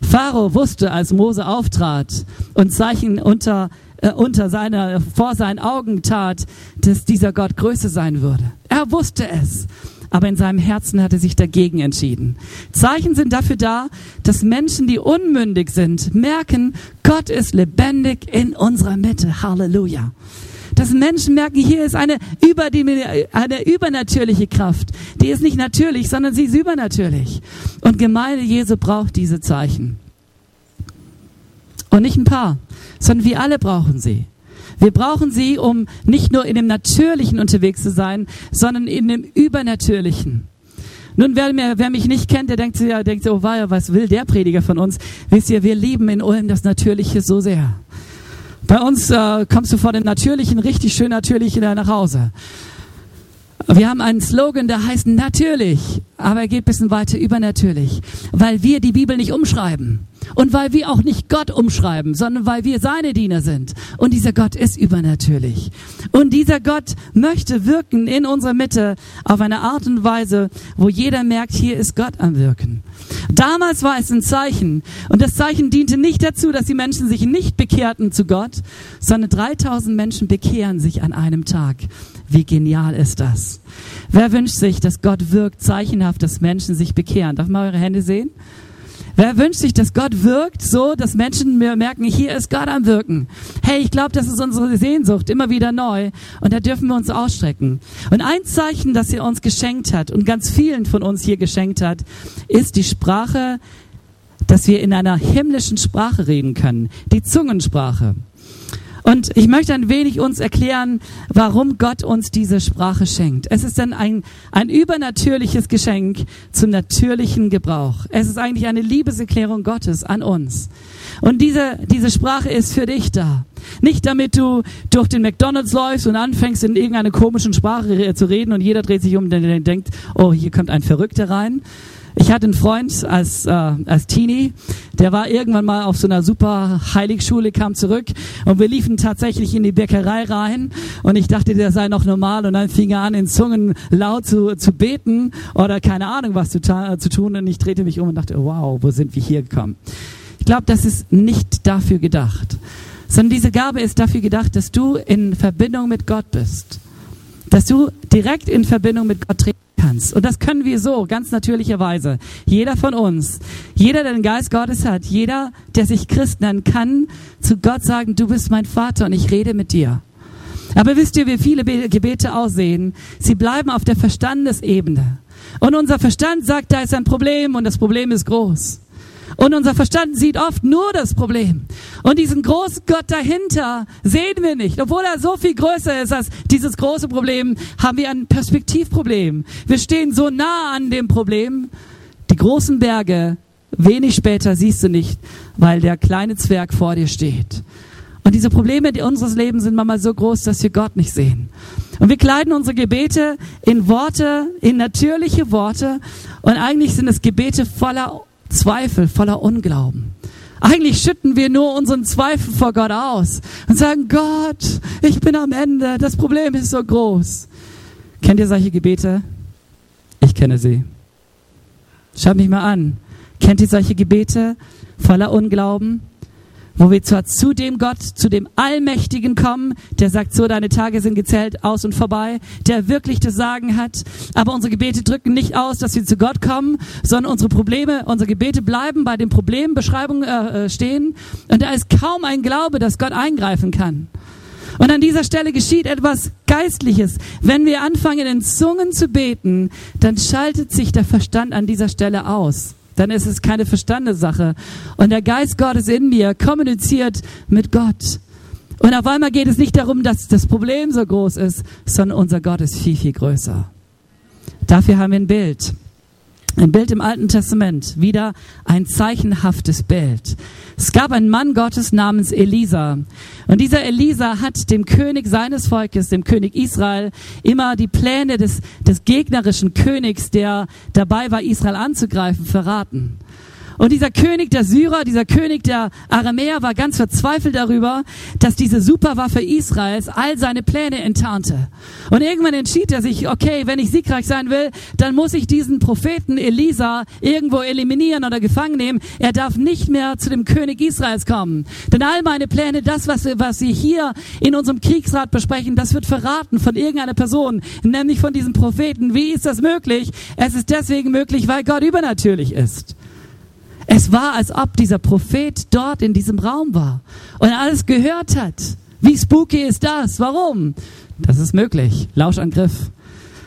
Pharao wusste, als Mose auftrat und Zeichen unter äh, unter seiner, vor seinen Augen tat, dass dieser Gott größer sein würde. Er wusste es aber in seinem Herzen hat er sich dagegen entschieden. Zeichen sind dafür da, dass Menschen, die unmündig sind, merken, Gott ist lebendig in unserer Mitte. Halleluja. Dass Menschen merken, hier ist eine, eine übernatürliche Kraft. Die ist nicht natürlich, sondern sie ist übernatürlich. Und Gemeinde Jesu braucht diese Zeichen. Und nicht ein paar, sondern wir alle brauchen sie. Wir brauchen sie, um nicht nur in dem Natürlichen unterwegs zu sein, sondern in dem Übernatürlichen. Nun, wer, mir, wer mich nicht kennt, der denkt, ja, denkt oh, was will der Prediger von uns? Wisst ihr, wir lieben in Ulm das Natürliche so sehr. Bei uns äh, kommst du vor dem Natürlichen richtig schön natürlich nach Hause. Wir haben einen Slogan, der heißt natürlich, aber er geht ein bisschen weiter übernatürlich, weil wir die Bibel nicht umschreiben. Und weil wir auch nicht Gott umschreiben, sondern weil wir seine Diener sind. Und dieser Gott ist übernatürlich. Und dieser Gott möchte wirken in unserer Mitte auf eine Art und Weise, wo jeder merkt, hier ist Gott am Wirken. Damals war es ein Zeichen. Und das Zeichen diente nicht dazu, dass die Menschen sich nicht bekehrten zu Gott, sondern 3000 Menschen bekehren sich an einem Tag. Wie genial ist das? Wer wünscht sich, dass Gott wirkt zeichenhaft, dass Menschen sich bekehren? Darf man eure Hände sehen? Wer wünscht sich, dass Gott wirkt, so dass Menschen merken, hier ist Gott am Wirken. Hey, ich glaube, das ist unsere Sehnsucht, immer wieder neu. Und da dürfen wir uns ausstrecken. Und ein Zeichen, das er uns geschenkt hat und ganz vielen von uns hier geschenkt hat, ist die Sprache, dass wir in einer himmlischen Sprache reden können. Die Zungensprache. Und ich möchte ein wenig uns erklären, warum Gott uns diese Sprache schenkt. Es ist dann ein, ein übernatürliches Geschenk zum natürlichen Gebrauch. Es ist eigentlich eine Liebeserklärung Gottes an uns. Und diese, diese Sprache ist für dich da. Nicht damit du durch den McDonalds läufst und anfängst in irgendeiner komischen Sprache zu reden und jeder dreht sich um und denkt, oh, hier kommt ein Verrückter rein, ich hatte einen Freund als, äh, als Teenie, der war irgendwann mal auf so einer super Heiligschule, kam zurück und wir liefen tatsächlich in die Bäckerei rein und ich dachte, der sei noch normal und dann fing er an, in Zungen laut zu, zu beten oder keine Ahnung was zu, zu tun und ich drehte mich um und dachte, wow, wo sind wir hier gekommen? Ich glaube, das ist nicht dafür gedacht, sondern diese Gabe ist dafür gedacht, dass du in Verbindung mit Gott bist, dass du direkt in Verbindung mit Gott treten kannst. Und das können wir so, ganz natürlicherweise. Jeder von uns, jeder, der den Geist Gottes hat, jeder, der sich Christ nennt, kann zu Gott sagen, du bist mein Vater und ich rede mit dir. Aber wisst ihr, wie viele Gebete aussehen? Sie bleiben auf der Verstandesebene. Und unser Verstand sagt, da ist ein Problem und das Problem ist groß. Und unser Verstand sieht oft nur das Problem. Und diesen großen Gott dahinter sehen wir nicht. Obwohl er so viel größer ist als dieses große Problem, haben wir ein Perspektivproblem. Wir stehen so nah an dem Problem. Die großen Berge, wenig später siehst du nicht, weil der kleine Zwerg vor dir steht. Und diese Probleme die unseres Lebens sind manchmal so groß, dass wir Gott nicht sehen. Und wir kleiden unsere Gebete in Worte, in natürliche Worte. Und eigentlich sind es Gebete voller Zweifel, voller Unglauben. Eigentlich schütten wir nur unseren Zweifel vor Gott aus und sagen, Gott, ich bin am Ende, das Problem ist so groß. Kennt ihr solche Gebete? Ich kenne sie. Schaut mich mal an. Kennt ihr solche Gebete voller Unglauben? Wo wir zwar zu dem Gott, zu dem Allmächtigen kommen, der sagt, so deine Tage sind gezählt, aus und vorbei, der wirklich das Sagen hat, aber unsere Gebete drücken nicht aus, dass wir zu Gott kommen, sondern unsere Probleme, unsere Gebete bleiben bei den Problembeschreibungen äh, äh, stehen und da ist kaum ein Glaube, dass Gott eingreifen kann. Und an dieser Stelle geschieht etwas Geistliches. Wenn wir anfangen, in Zungen zu beten, dann schaltet sich der Verstand an dieser Stelle aus dann ist es keine Verstandessache. Und der Geist Gottes in mir kommuniziert mit Gott. Und auf einmal geht es nicht darum, dass das Problem so groß ist, sondern unser Gott ist viel, viel größer. Dafür haben wir ein Bild. Ein Bild im Alten Testament, wieder ein zeichenhaftes Bild. Es gab einen Mann Gottes namens Elisa. Und dieser Elisa hat dem König seines Volkes, dem König Israel, immer die Pläne des, des gegnerischen Königs, der dabei war, Israel anzugreifen, verraten. Und dieser König der Syrer, dieser König der Aramäer war ganz verzweifelt darüber, dass diese Superwaffe Israels all seine Pläne enttarnte. Und irgendwann entschied er sich, okay, wenn ich siegreich sein will, dann muss ich diesen Propheten Elisa irgendwo eliminieren oder gefangen nehmen. Er darf nicht mehr zu dem König Israels kommen. Denn all meine Pläne, das, was, was Sie hier in unserem Kriegsrat besprechen, das wird verraten von irgendeiner Person, nämlich von diesem Propheten. Wie ist das möglich? Es ist deswegen möglich, weil Gott übernatürlich ist. Es war, als ob dieser Prophet dort in diesem Raum war und alles gehört hat. Wie spooky ist das? Warum? Das ist möglich. Lauschangriff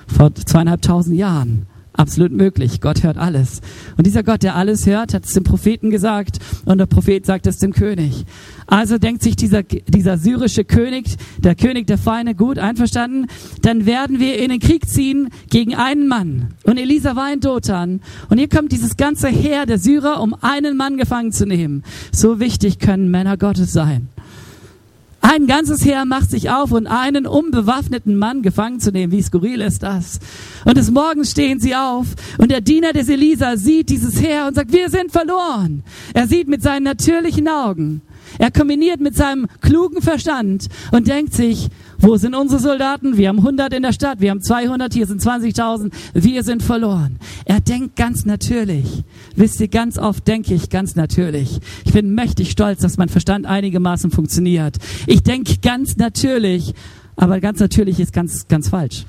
vor zweieinhalbtausend Jahren. Absolut möglich. Gott hört alles. Und dieser Gott, der alles hört, hat es dem Propheten gesagt und der Prophet sagt es dem König. Also denkt sich dieser, dieser syrische König, der König der Feinde, gut, einverstanden, dann werden wir in den Krieg ziehen gegen einen Mann. Und Elisa war in Dothan. Und hier kommt dieses ganze Heer der Syrer, um einen Mann gefangen zu nehmen. So wichtig können Männer Gottes sein. Ein ganzes Heer macht sich auf, um einen unbewaffneten Mann gefangen zu nehmen. Wie skurril ist das? Und des Morgens stehen sie auf und der Diener des Elisa sieht dieses Heer und sagt, wir sind verloren. Er sieht mit seinen natürlichen Augen. Er kombiniert mit seinem klugen Verstand und denkt sich, wo sind unsere Soldaten? Wir haben 100 in der Stadt, wir haben 200, hier sind 20.000, wir sind verloren. Er denkt ganz natürlich. Wisst ihr, ganz oft denke ich ganz natürlich. Ich bin mächtig stolz, dass mein Verstand einigermaßen funktioniert. Ich denke ganz natürlich, aber ganz natürlich ist ganz, ganz falsch.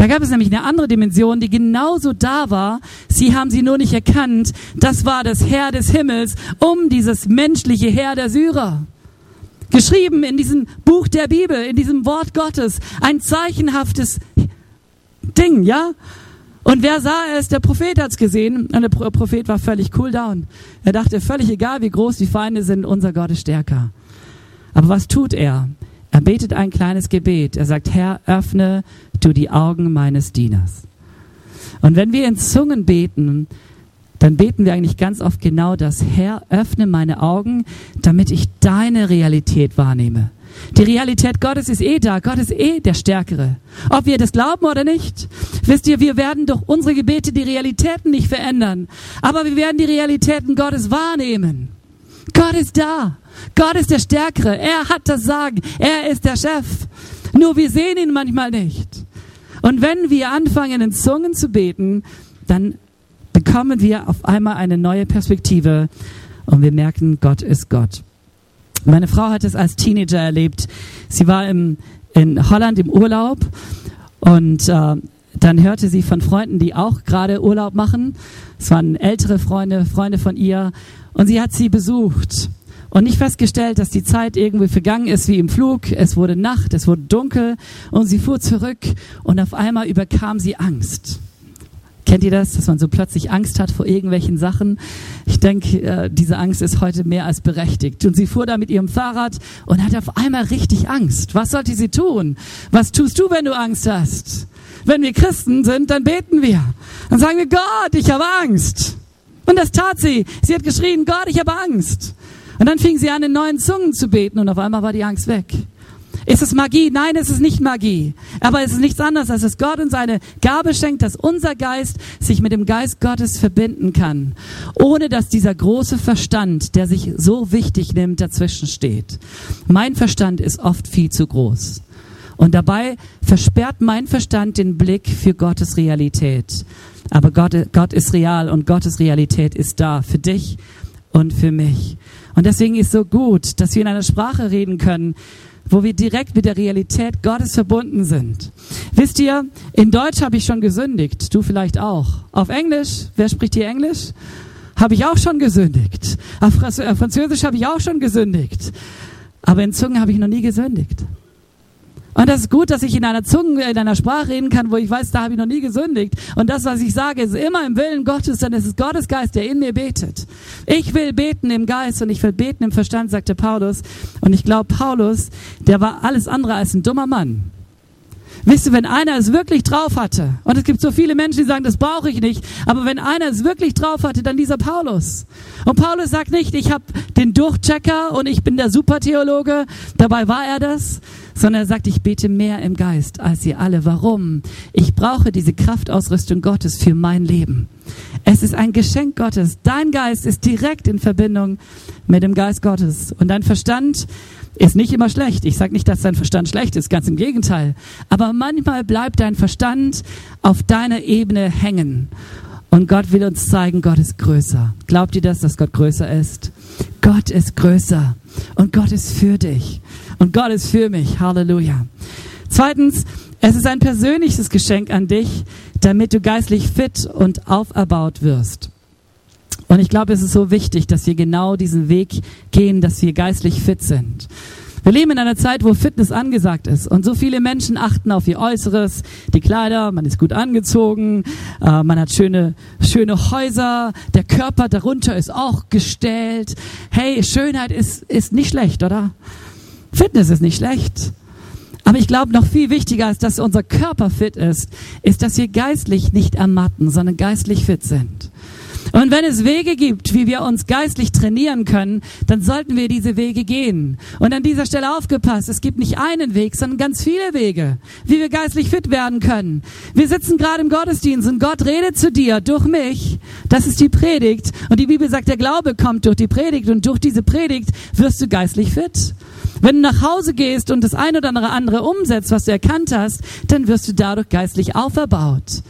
Da gab es nämlich eine andere Dimension, die genauso da war. Sie haben sie nur nicht erkannt. Das war das Herr des Himmels um dieses menschliche Herr der Syrer. Geschrieben in diesem Buch der Bibel, in diesem Wort Gottes. Ein zeichenhaftes Ding, ja? Und wer sah es? Der Prophet hat's gesehen. Und der Prophet war völlig cool down. Er dachte, völlig egal, wie groß die Feinde sind, unser Gott ist stärker. Aber was tut er? Er betet ein kleines Gebet. Er sagt, Herr, öffne du die Augen meines Dieners. Und wenn wir in Zungen beten, dann beten wir eigentlich ganz oft genau das. Herr, öffne meine Augen, damit ich deine Realität wahrnehme. Die Realität Gottes ist eh da. Gott ist eh der Stärkere. Ob wir das glauben oder nicht. Wisst ihr, wir werden durch unsere Gebete die Realitäten nicht verändern. Aber wir werden die Realitäten Gottes wahrnehmen. Gott ist da. Gott ist der Stärkere. Er hat das Sagen. Er ist der Chef. Nur wir sehen ihn manchmal nicht. Und wenn wir anfangen, in Zungen zu beten, dann bekommen wir auf einmal eine neue Perspektive und wir merken, Gott ist Gott. Meine Frau hat es als Teenager erlebt. Sie war im, in Holland im Urlaub und äh, dann hörte sie von Freunden, die auch gerade Urlaub machen. Es waren ältere Freunde, Freunde von ihr und sie hat sie besucht und nicht festgestellt, dass die Zeit irgendwie vergangen ist wie im Flug. Es wurde Nacht, es wurde dunkel und sie fuhr zurück und auf einmal überkam sie Angst. Kennt ihr das, dass man so plötzlich Angst hat vor irgendwelchen Sachen? Ich denke, äh, diese Angst ist heute mehr als berechtigt. Und sie fuhr da mit ihrem Fahrrad und hatte auf einmal richtig Angst. Was sollte sie tun? Was tust du, wenn du Angst hast? Wenn wir Christen sind, dann beten wir. Dann sagen wir, Gott, ich habe Angst. Und das tat sie. Sie hat geschrien, Gott, ich habe Angst. Und dann fing sie an, in neuen Zungen zu beten und auf einmal war die Angst weg. Ist es Magie? Nein, es ist nicht Magie. Aber es ist nichts anderes, als dass Gott uns eine Gabe schenkt, dass unser Geist sich mit dem Geist Gottes verbinden kann, ohne dass dieser große Verstand, der sich so wichtig nimmt, dazwischen steht. Mein Verstand ist oft viel zu groß. Und dabei versperrt mein Verstand den Blick für Gottes Realität. Aber Gott, Gott ist real und Gottes Realität ist da für dich und für mich. Und deswegen ist so gut, dass wir in einer Sprache reden können, wo wir direkt mit der Realität Gottes verbunden sind. Wisst ihr, in Deutsch habe ich schon gesündigt, du vielleicht auch. Auf Englisch, wer spricht hier Englisch? Habe ich auch schon gesündigt. Auf Französisch habe ich auch schon gesündigt. Aber in Zungen habe ich noch nie gesündigt. Und das ist gut, dass ich in einer Zunge, in einer Sprache reden kann, wo ich weiß, da habe ich noch nie gesündigt. Und das, was ich sage, ist immer im Willen Gottes, denn es ist Gottes Geist, der in mir betet. Ich will beten im Geist und ich will beten im Verstand, sagte Paulus. Und ich glaube, Paulus, der war alles andere als ein dummer Mann. Wisst ihr, wenn einer es wirklich drauf hatte, und es gibt so viele Menschen, die sagen, das brauche ich nicht, aber wenn einer es wirklich drauf hatte, dann dieser Paulus. Und Paulus sagt nicht, ich habe den Durchchecker und ich bin der Supertheologe, dabei war er das, sondern er sagt, ich bete mehr im Geist als ihr alle. Warum? Ich brauche diese Kraftausrüstung Gottes für mein Leben. Es ist ein Geschenk Gottes. Dein Geist ist direkt in Verbindung mit dem Geist Gottes. Und dein Verstand ist nicht immer schlecht. Ich sage nicht, dass dein Verstand schlecht ist, ganz im Gegenteil. Aber manchmal bleibt dein Verstand auf deiner Ebene hängen. Und Gott will uns zeigen, Gott ist größer. Glaubt ihr das, dass Gott größer ist? Gott ist größer. Und Gott ist für dich. Und Gott ist für mich. Halleluja. Zweitens, es ist ein persönliches Geschenk an dich, damit du geistlich fit und auferbaut wirst. Und ich glaube, es ist so wichtig, dass wir genau diesen Weg gehen, dass wir geistlich fit sind. Wir leben in einer Zeit, wo Fitness angesagt ist. Und so viele Menschen achten auf ihr Äußeres, die Kleider, man ist gut angezogen, äh, man hat schöne, schöne Häuser, der Körper darunter ist auch gestellt. Hey, Schönheit ist, ist nicht schlecht, oder? Fitness ist nicht schlecht. Aber ich glaube, noch viel wichtiger als dass unser Körper fit ist, ist, dass wir geistlich nicht ermatten, sondern geistlich fit sind. Und wenn es Wege gibt, wie wir uns geistlich trainieren können, dann sollten wir diese Wege gehen. Und an dieser Stelle aufgepasst, es gibt nicht einen Weg, sondern ganz viele Wege, wie wir geistlich fit werden können. Wir sitzen gerade im Gottesdienst und Gott redet zu dir durch mich. Das ist die Predigt. Und die Bibel sagt, der Glaube kommt durch die Predigt und durch diese Predigt wirst du geistlich fit. Wenn du nach Hause gehst und das ein oder andere umsetzt, was du erkannt hast, dann wirst du dadurch geistlich auferbaut.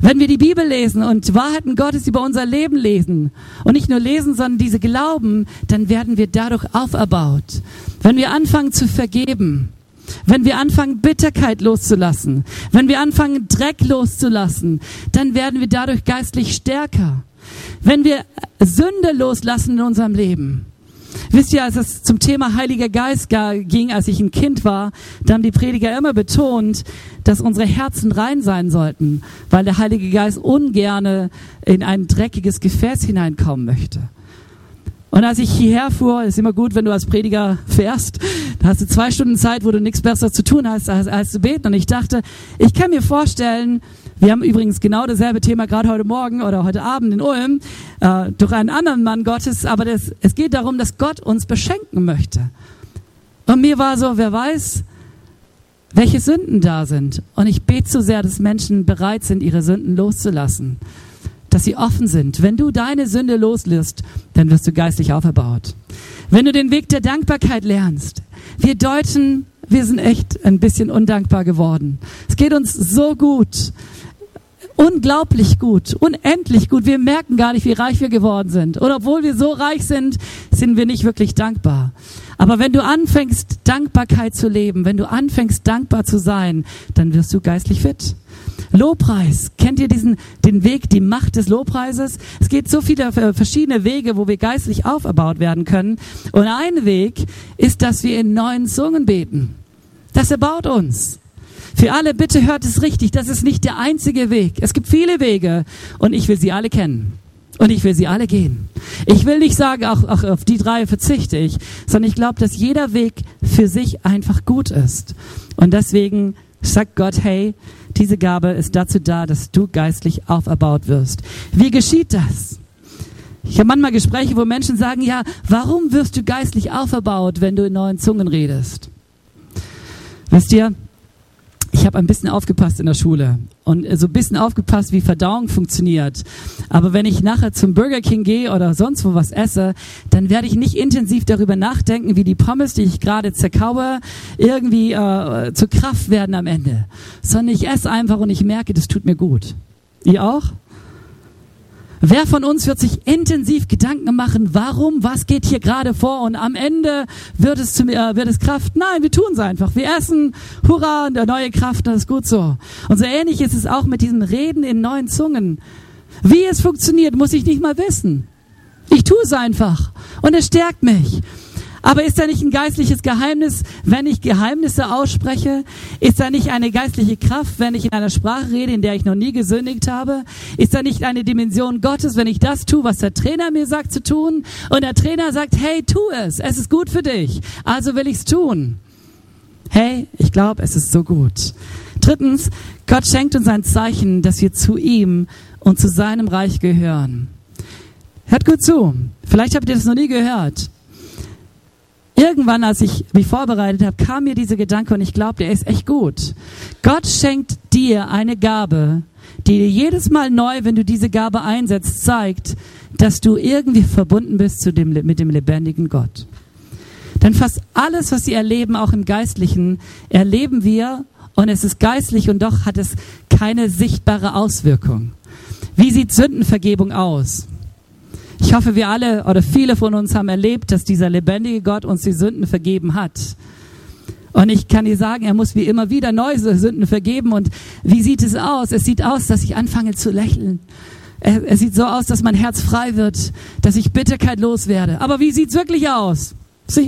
Wenn wir die Bibel lesen und Wahrheiten Gottes über unser Leben lesen und nicht nur lesen, sondern diese glauben, dann werden wir dadurch auferbaut. Wenn wir anfangen zu vergeben, wenn wir anfangen, Bitterkeit loszulassen, wenn wir anfangen, Dreck loszulassen, dann werden wir dadurch geistlich stärker. Wenn wir Sünde loslassen in unserem Leben, Wisst ihr, als es zum Thema Heiliger Geist ging, als ich ein Kind war, da haben die Prediger immer betont, dass unsere Herzen rein sein sollten, weil der Heilige Geist ungerne in ein dreckiges Gefäß hineinkommen möchte. Und als ich hierher fuhr, ist immer gut, wenn du als Prediger fährst, da hast du zwei Stunden Zeit, wo du nichts besser zu tun hast, als, als zu beten. Und ich dachte, ich kann mir vorstellen, wir haben übrigens genau dasselbe Thema gerade heute Morgen oder heute Abend in Ulm äh, durch einen anderen Mann Gottes, aber das, es geht darum, dass Gott uns beschenken möchte. Und mir war so, wer weiß, welche Sünden da sind. Und ich bete so sehr, dass Menschen bereit sind, ihre Sünden loszulassen. Dass sie offen sind. Wenn du deine Sünde loslässt, dann wirst du geistlich auferbaut. Wenn du den Weg der Dankbarkeit lernst. Wir Deutschen, wir sind echt ein bisschen undankbar geworden. Es geht uns so gut unglaublich gut, unendlich gut. Wir merken gar nicht, wie reich wir geworden sind. Und obwohl wir so reich sind, sind wir nicht wirklich dankbar. Aber wenn du anfängst, Dankbarkeit zu leben, wenn du anfängst, dankbar zu sein, dann wirst du geistlich fit. Lobpreis. Kennt ihr diesen, den Weg, die Macht des Lobpreises? Es geht so viele verschiedene Wege, wo wir geistlich auferbaut werden können. Und ein Weg ist, dass wir in neuen Zungen beten. Das erbaut uns. Für alle, bitte hört es richtig, das ist nicht der einzige Weg. Es gibt viele Wege und ich will sie alle kennen. Und ich will sie alle gehen. Ich will nicht sagen, auch, auch auf die drei verzichte ich, sondern ich glaube, dass jeder Weg für sich einfach gut ist. Und deswegen sagt Gott, hey, diese Gabe ist dazu da, dass du geistlich auferbaut wirst. Wie geschieht das? Ich habe manchmal Gespräche, wo Menschen sagen, ja, warum wirst du geistlich auferbaut, wenn du in neuen Zungen redest? Wisst ihr, ich habe ein bisschen aufgepasst in der Schule und so ein bisschen aufgepasst, wie Verdauung funktioniert. Aber wenn ich nachher zum Burger King gehe oder sonst wo was esse, dann werde ich nicht intensiv darüber nachdenken, wie die Pommes, die ich gerade zerkaue, irgendwie äh, zur Kraft werden am Ende. Sondern ich esse einfach und ich merke, das tut mir gut. Ihr auch? Wer von uns wird sich intensiv Gedanken machen, warum, was geht hier gerade vor und am Ende wird es, zu, äh, wird es Kraft? Nein, wir tun es einfach. Wir essen, hurra, eine neue Kraft, das ist gut so. Und so ähnlich ist es auch mit diesem Reden in neuen Zungen. Wie es funktioniert, muss ich nicht mal wissen. Ich tue es einfach und es stärkt mich. Aber ist da nicht ein geistliches Geheimnis, wenn ich Geheimnisse ausspreche? Ist da nicht eine geistliche Kraft, wenn ich in einer Sprache rede, in der ich noch nie gesündigt habe? Ist da nicht eine Dimension Gottes, wenn ich das tue, was der Trainer mir sagt zu tun? Und der Trainer sagt, hey, tu es, es ist gut für dich. Also will ich's tun. Hey, ich glaube, es ist so gut. Drittens, Gott schenkt uns ein Zeichen, dass wir zu ihm und zu seinem Reich gehören. Hört gut zu. Vielleicht habt ihr das noch nie gehört. Irgendwann, als ich mich vorbereitet habe, kam mir dieser Gedanke und ich glaube, der ist echt gut. Gott schenkt dir eine Gabe, die dir jedes Mal neu, wenn du diese Gabe einsetzt, zeigt, dass du irgendwie verbunden bist zu dem, mit dem lebendigen Gott. Denn fast alles, was wir erleben, auch im Geistlichen, erleben wir und es ist geistlich und doch hat es keine sichtbare Auswirkung. Wie sieht Sündenvergebung aus? Ich hoffe, wir alle oder viele von uns haben erlebt, dass dieser lebendige Gott uns die Sünden vergeben hat. Und ich kann dir sagen, er muss wie immer wieder neue Sünden vergeben. Und wie sieht es aus? Es sieht aus, dass ich anfange zu lächeln. Es sieht so aus, dass mein Herz frei wird, dass ich Bitterkeit loswerde. Aber wie sieht's wirklich aus?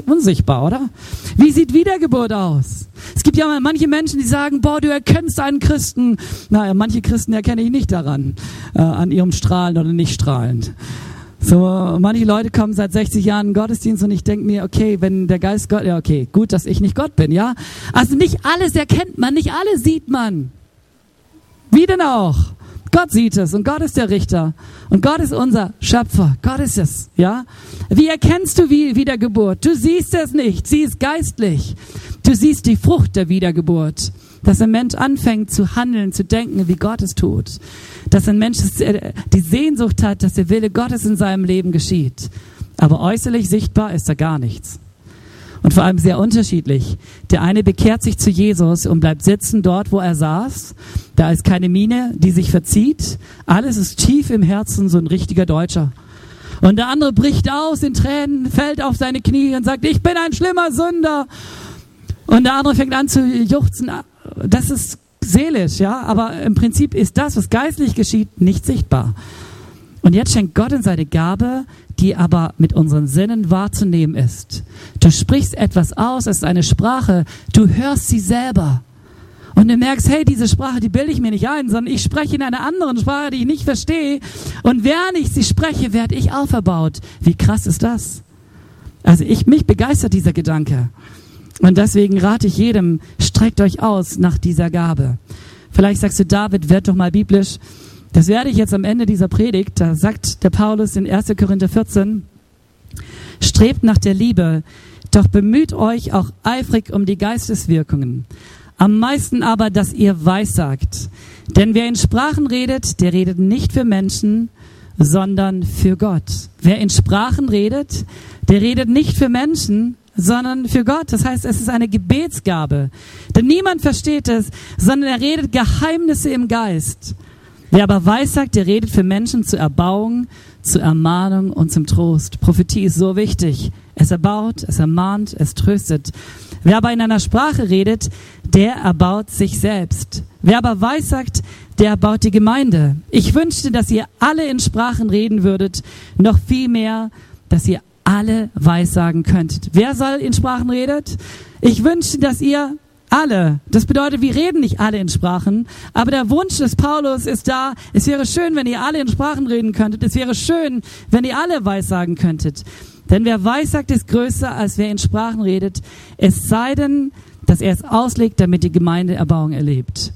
Unsichtbar, oder? Wie sieht Wiedergeburt aus? Es gibt ja manche Menschen, die sagen, boah, du erkennst einen Christen. Naja, manche Christen erkenne ich nicht daran, äh, an ihrem Strahlen oder nicht strahlend. So, manche Leute kommen seit 60 Jahren in den Gottesdienst und ich denke mir, okay, wenn der Geist Gott, ja, okay, gut, dass ich nicht Gott bin, ja? Also nicht alles erkennt man, nicht alles sieht man. Wie denn auch? Gott sieht es und Gott ist der Richter und Gott ist unser Schöpfer. Gott ist es, ja? Wie erkennst du Wiedergeburt? Du siehst es nicht, sie ist geistlich. Du siehst die Frucht der Wiedergeburt dass ein Mensch anfängt zu handeln, zu denken, wie Gott es tut. Dass ein Mensch äh, die Sehnsucht hat, dass der Wille Gottes in seinem Leben geschieht. Aber äußerlich sichtbar ist da gar nichts. Und vor allem sehr unterschiedlich. Der eine bekehrt sich zu Jesus und bleibt sitzen dort, wo er saß. Da ist keine Miene, die sich verzieht. Alles ist tief im Herzen, so ein richtiger Deutscher. Und der andere bricht aus in Tränen, fällt auf seine Knie und sagt, ich bin ein schlimmer Sünder. Und der andere fängt an zu juchzen, das ist seelisch, ja, aber im Prinzip ist das, was geistlich geschieht, nicht sichtbar. Und jetzt schenkt Gott uns eine Gabe, die aber mit unseren Sinnen wahrzunehmen ist. Du sprichst etwas aus, es ist eine Sprache, du hörst sie selber. Und du merkst, hey, diese Sprache, die bilde ich mir nicht ein, sondern ich spreche in einer anderen Sprache, die ich nicht verstehe. Und während ich sie spreche, werde ich auferbaut. Wie krass ist das? Also ich, mich begeistert dieser Gedanke. Und deswegen rate ich jedem, streckt euch aus nach dieser Gabe. Vielleicht sagst du, David, werd doch mal biblisch. Das werde ich jetzt am Ende dieser Predigt. Da sagt der Paulus in 1. Korinther 14, strebt nach der Liebe, doch bemüht euch auch eifrig um die Geisteswirkungen. Am meisten aber, dass ihr weissagt. Denn wer in Sprachen redet, der redet nicht für Menschen, sondern für Gott. Wer in Sprachen redet, der redet nicht für Menschen, sondern für Gott. Das heißt, es ist eine Gebetsgabe. Denn niemand versteht es, sondern er redet Geheimnisse im Geist. Wer aber weissagt, der redet für Menschen zur Erbauung, zur Ermahnung und zum Trost. Prophetie ist so wichtig. Es erbaut, es ermahnt, es tröstet. Wer aber in einer Sprache redet, der erbaut sich selbst. Wer aber weissagt, der erbaut die Gemeinde. Ich wünschte, dass ihr alle in Sprachen reden würdet, noch viel mehr, dass ihr alle weissagen könntet. Wer soll in Sprachen redet? Ich wünsche, dass ihr alle, das bedeutet, wir reden nicht alle in Sprachen, aber der Wunsch des Paulus ist da, es wäre schön, wenn ihr alle in Sprachen reden könntet, es wäre schön, wenn ihr alle weissagen könntet. Denn wer weissagt, ist größer, als wer in Sprachen redet, es sei denn, dass er es auslegt, damit die Gemeindeerbauung erlebt.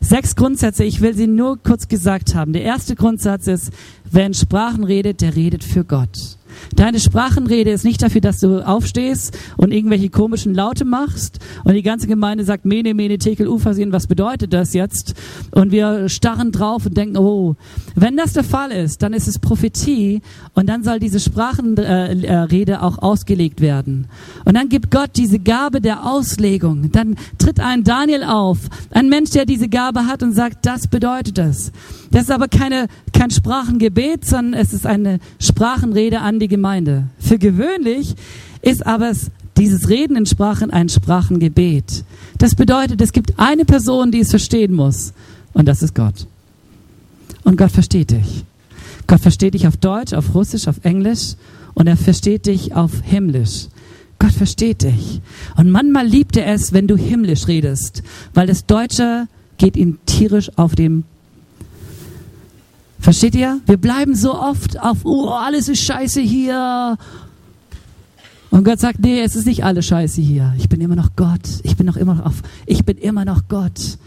Sechs Grundsätze, ich will sie nur kurz gesagt haben. Der erste Grundsatz ist, wer in Sprachen redet, der redet für Gott. Deine Sprachenrede ist nicht dafür, dass du aufstehst und irgendwelche komischen Laute machst und die ganze Gemeinde sagt, Mene, Mene, Tekel, Ufersehen, was bedeutet das jetzt? Und wir starren drauf und denken, oh, wenn das der Fall ist, dann ist es Prophetie und dann soll diese Sprachenrede auch ausgelegt werden. Und dann gibt Gott diese Gabe der Auslegung. Dann tritt ein Daniel auf, ein Mensch, der diese Gabe hat und sagt, das bedeutet das. Das ist aber keine, kein Sprachengebet, sondern es ist eine Sprachenrede an die Gemeinde. Für gewöhnlich ist aber es, dieses Reden in Sprachen ein Sprachengebet. Das bedeutet, es gibt eine Person, die es verstehen muss. Und das ist Gott. Und Gott versteht dich. Gott versteht dich auf Deutsch, auf Russisch, auf Englisch und er versteht dich auf Himmlisch. Gott versteht dich. Und manchmal liebt er es, wenn du himmlisch redest, weil das Deutsche geht ihm tierisch auf dem Versteht ihr? Wir bleiben so oft auf, oh, alles ist scheiße hier. Und Gott sagt, nee, es ist nicht alles scheiße hier. Ich bin immer noch Gott. Ich bin noch immer noch auf, ich bin immer noch Gott.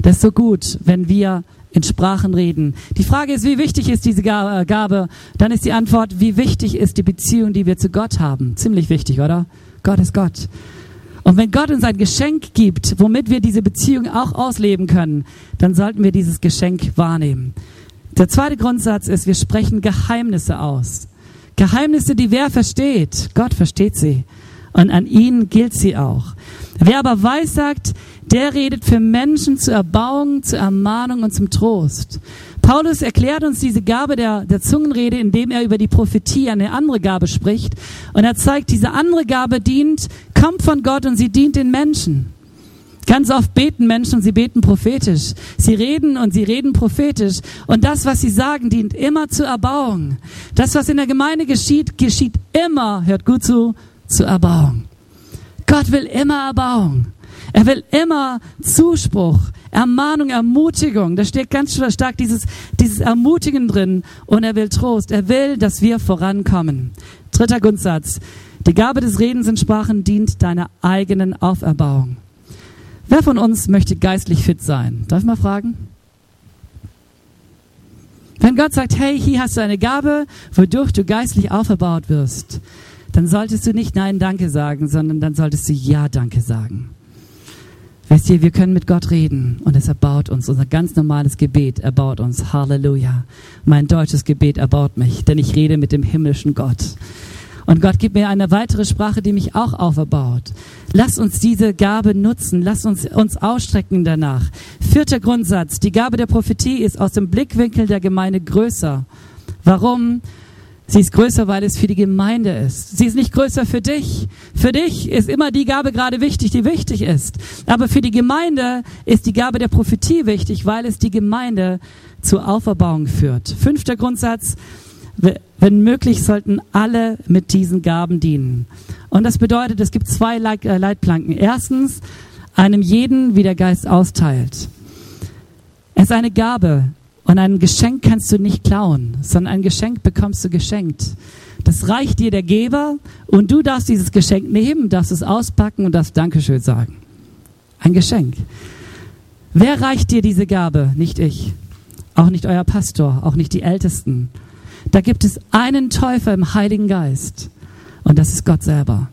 Das ist so gut, wenn wir in Sprachen reden. Die Frage ist, wie wichtig ist diese äh, Gabe? Dann ist die Antwort, wie wichtig ist die Beziehung, die wir zu Gott haben? Ziemlich wichtig, oder? Gott ist Gott. Und wenn Gott uns ein Geschenk gibt, womit wir diese Beziehung auch ausleben können, dann sollten wir dieses Geschenk wahrnehmen. Der zweite Grundsatz ist, wir sprechen Geheimnisse aus. Geheimnisse, die wer versteht? Gott versteht sie. Und an ihn gilt sie auch. Wer aber weissagt, der redet für Menschen zur Erbauung, zur Ermahnung und zum Trost. Paulus erklärt uns diese Gabe der, der Zungenrede, indem er über die Prophetie eine andere Gabe spricht. Und er zeigt, diese andere Gabe dient, kommt von Gott und sie dient den Menschen. Ganz oft beten Menschen und sie beten prophetisch. Sie reden und sie reden prophetisch. Und das, was sie sagen, dient immer zur Erbauung. Das, was in der Gemeinde geschieht, geschieht immer, hört gut zu, zur Erbauung. Gott will immer Erbauung. Er will immer Zuspruch, Ermahnung, Ermutigung. Da steht ganz stark dieses, dieses Ermutigen drin. Und er will Trost. Er will, dass wir vorankommen. Dritter Grundsatz. Die Gabe des Redens in Sprachen dient deiner eigenen Auferbauung. Wer von uns möchte geistlich fit sein? Darf ich mal fragen? Wenn Gott sagt, hey, hier hast du eine Gabe, wodurch du geistlich aufgebaut wirst, dann solltest du nicht Nein, Danke sagen, sondern dann solltest du Ja, Danke sagen. Weißt ihr, wir können mit Gott reden und es erbaut uns. Unser ganz normales Gebet erbaut uns. Halleluja. Mein deutsches Gebet erbaut mich, denn ich rede mit dem himmlischen Gott. Und Gott gibt mir eine weitere Sprache, die mich auch auferbaut. Lass uns diese Gabe nutzen. Lass uns uns ausstrecken danach. Vierter Grundsatz. Die Gabe der Prophetie ist aus dem Blickwinkel der Gemeinde größer. Warum? Sie ist größer, weil es für die Gemeinde ist. Sie ist nicht größer für dich. Für dich ist immer die Gabe gerade wichtig, die wichtig ist. Aber für die Gemeinde ist die Gabe der Prophetie wichtig, weil es die Gemeinde zur Auferbauung führt. Fünfter Grundsatz. Wenn möglich, sollten alle mit diesen Gaben dienen. Und das bedeutet, es gibt zwei äh, Leitplanken. Erstens, einem jeden, wie der Geist austeilt. Es ist eine Gabe. Und ein Geschenk kannst du nicht klauen, sondern ein Geschenk bekommst du geschenkt. Das reicht dir der Geber und du darfst dieses Geschenk nehmen, darfst es auspacken und darfst Dankeschön sagen. Ein Geschenk. Wer reicht dir diese Gabe? Nicht ich. Auch nicht euer Pastor, auch nicht die Ältesten, da gibt es einen Täufer im Heiligen Geist und das ist Gott selber.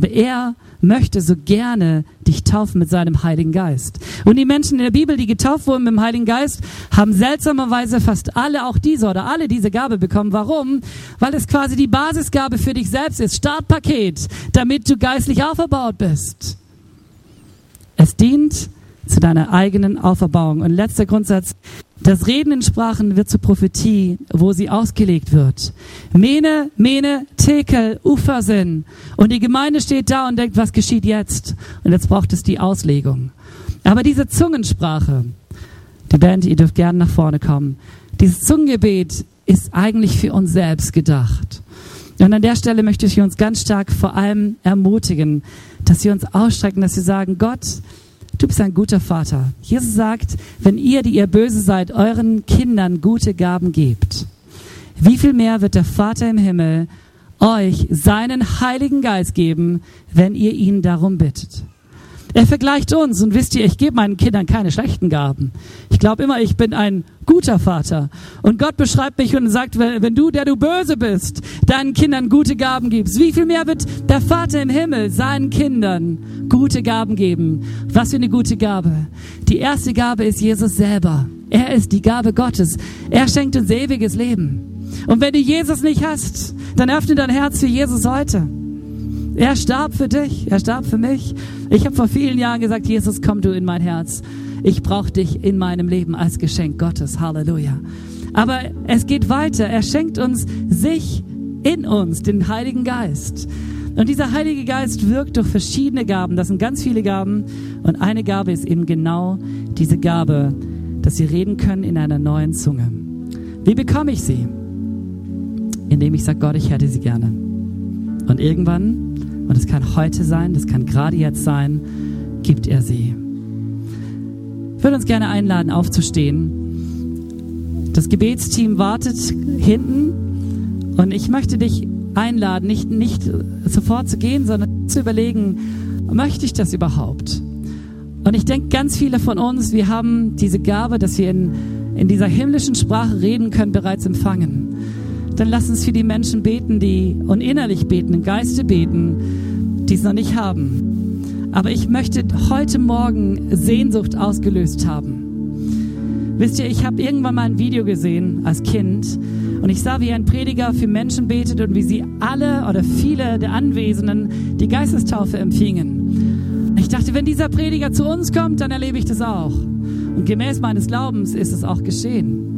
Aber er möchte so gerne dich taufen mit seinem Heiligen Geist. Und die Menschen in der Bibel, die getauft wurden mit dem Heiligen Geist, haben seltsamerweise fast alle auch diese oder alle diese Gabe bekommen. Warum? Weil es quasi die Basisgabe für dich selbst ist. Startpaket, damit du geistlich auferbaut bist. Es dient zu deiner eigenen Auferbauung. Und letzter Grundsatz, das Reden in Sprachen wird zur Prophetie, wo sie ausgelegt wird. Mene, Mene, Tekel, Ufersinn. Und die Gemeinde steht da und denkt, was geschieht jetzt? Und jetzt braucht es die Auslegung. Aber diese Zungensprache, die Band, ihr dürft gerne nach vorne kommen. Dieses Zungengebet ist eigentlich für uns selbst gedacht. Und an der Stelle möchte ich uns ganz stark vor allem ermutigen, dass wir uns ausstrecken, dass wir sagen, Gott, Du bist ein guter Vater. Jesus sagt, wenn ihr, die ihr böse seid, euren Kindern gute Gaben gebt, wie viel mehr wird der Vater im Himmel euch seinen Heiligen Geist geben, wenn ihr ihn darum bittet? Er vergleicht uns und wisst ihr, ich gebe meinen Kindern keine schlechten Gaben. Ich glaube immer, ich bin ein guter Vater. Und Gott beschreibt mich und sagt, wenn du, der du böse bist, deinen Kindern gute Gaben gibst, wie viel mehr wird der Vater im Himmel seinen Kindern gute Gaben geben? Was für eine gute Gabe. Die erste Gabe ist Jesus selber. Er ist die Gabe Gottes. Er schenkt uns ewiges Leben. Und wenn du Jesus nicht hast, dann öffne dein Herz für Jesus heute. Er starb für dich, er starb für mich. Ich habe vor vielen Jahren gesagt, Jesus, komm du in mein Herz. Ich brauche dich in meinem Leben als Geschenk Gottes. Halleluja. Aber es geht weiter. Er schenkt uns sich in uns, den Heiligen Geist. Und dieser Heilige Geist wirkt durch verschiedene Gaben. Das sind ganz viele Gaben. Und eine Gabe ist eben genau diese Gabe, dass sie reden können in einer neuen Zunge. Wie bekomme ich sie? Indem ich sage, Gott, ich hätte sie gerne. Und irgendwann und es kann heute sein, das kann gerade jetzt sein, gibt er sie. Ich würde uns gerne einladen, aufzustehen. Das Gebetsteam wartet hinten und ich möchte dich einladen, nicht, nicht sofort zu gehen, sondern zu überlegen, möchte ich das überhaupt? Und ich denke, ganz viele von uns, wir haben diese Gabe, dass wir in, in dieser himmlischen Sprache reden können, bereits empfangen dann lass uns für die Menschen beten, die und innerlich beten, im Geiste beten, die es noch nicht haben. Aber ich möchte heute Morgen Sehnsucht ausgelöst haben. Wisst ihr, ich habe irgendwann mal ein Video gesehen als Kind und ich sah, wie ein Prediger für Menschen betet und wie sie alle oder viele der Anwesenden die Geistestaufe empfingen. Ich dachte, wenn dieser Prediger zu uns kommt, dann erlebe ich das auch. Und gemäß meines Glaubens ist es auch geschehen.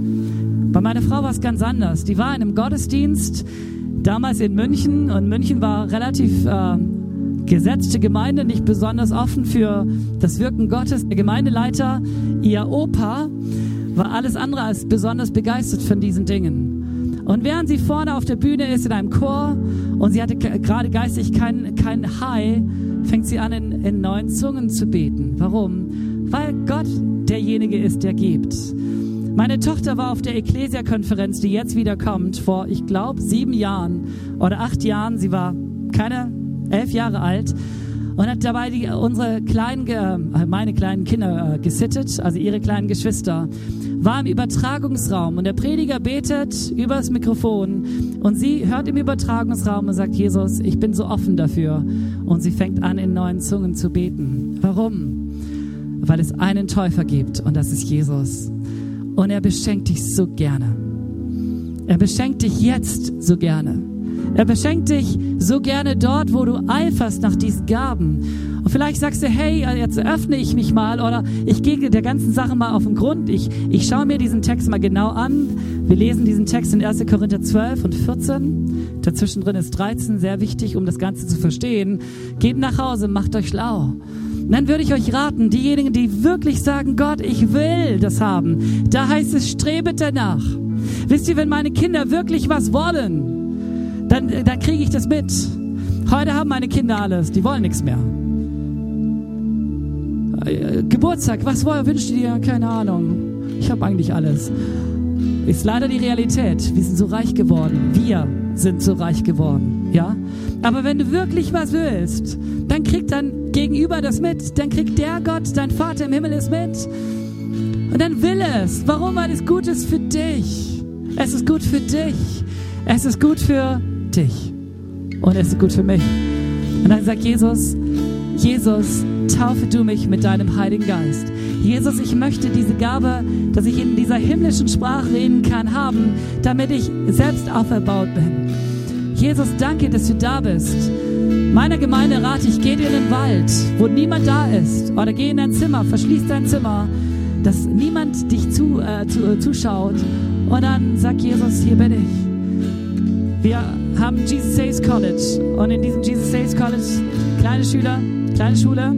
Bei meiner Frau war es ganz anders. Die war in einem Gottesdienst, damals in München, und München war relativ äh, gesetzte Gemeinde, nicht besonders offen für das Wirken Gottes. Der Gemeindeleiter, ihr Opa, war alles andere als besonders begeistert von diesen Dingen. Und während sie vorne auf der Bühne ist in einem Chor und sie hatte gerade geistig kein, kein High, fängt sie an, in, in neuen Zungen zu beten. Warum? Weil Gott derjenige ist, der gibt. Meine Tochter war auf der Ecclesia-Konferenz, die jetzt wieder kommt, vor, ich glaube, sieben Jahren oder acht Jahren. Sie war keine elf Jahre alt und hat dabei die, unsere kleinen, äh, meine kleinen Kinder äh, gesittet, also ihre kleinen Geschwister, war im Übertragungsraum und der Prediger betet übers Mikrofon und sie hört im Übertragungsraum und sagt, Jesus, ich bin so offen dafür. Und sie fängt an, in neuen Zungen zu beten. Warum? Weil es einen Täufer gibt und das ist Jesus. Und er beschenkt dich so gerne. Er beschenkt dich jetzt so gerne. Er beschenkt dich so gerne dort, wo du eiferst nach diesen Gaben. Und vielleicht sagst du, hey, jetzt öffne ich mich mal oder ich gehe der ganzen Sache mal auf den Grund. Ich, ich schaue mir diesen Text mal genau an. Wir lesen diesen Text in 1. Korinther 12 und 14. Dazwischen drin ist 13, sehr wichtig, um das Ganze zu verstehen. Geht nach Hause, macht euch schlau dann würde ich euch raten, diejenigen, die wirklich sagen, Gott, ich will das haben, da heißt es, strebet danach. Wisst ihr, wenn meine Kinder wirklich was wollen, dann, dann kriege ich das mit. Heute haben meine Kinder alles, die wollen nichts mehr. Äh, Geburtstag, was wünscht ihr dir? Keine Ahnung. Ich habe eigentlich alles. Ist leider die Realität. Wir sind so reich geworden. Wir sind so reich geworden. Ja? Aber wenn du wirklich was willst, dann kriegt dein Gegenüber das mit. Dann kriegt der Gott, dein Vater im Himmel, es mit. Und dann will es. Warum? Weil es gut ist für dich. Es ist gut für dich. Es ist gut für dich. Und es ist gut für mich. Und dann sagt Jesus, Jesus, taufe du mich mit deinem Heiligen Geist. Jesus, ich möchte diese Gabe, dass ich in dieser himmlischen Sprache reden kann, haben, damit ich selbst auferbaut bin. Jesus, danke, dass du da bist. Meiner Gemeinde rate ich, geh in den Wald, wo niemand da ist. Oder geh in dein Zimmer, verschließ dein Zimmer, dass niemand dich zu, äh, zu, äh, zuschaut. Und dann sag Jesus, hier bin ich. Wir haben Jesus Says College. Und in diesem Jesus Says College, kleine Schüler, kleine Schule,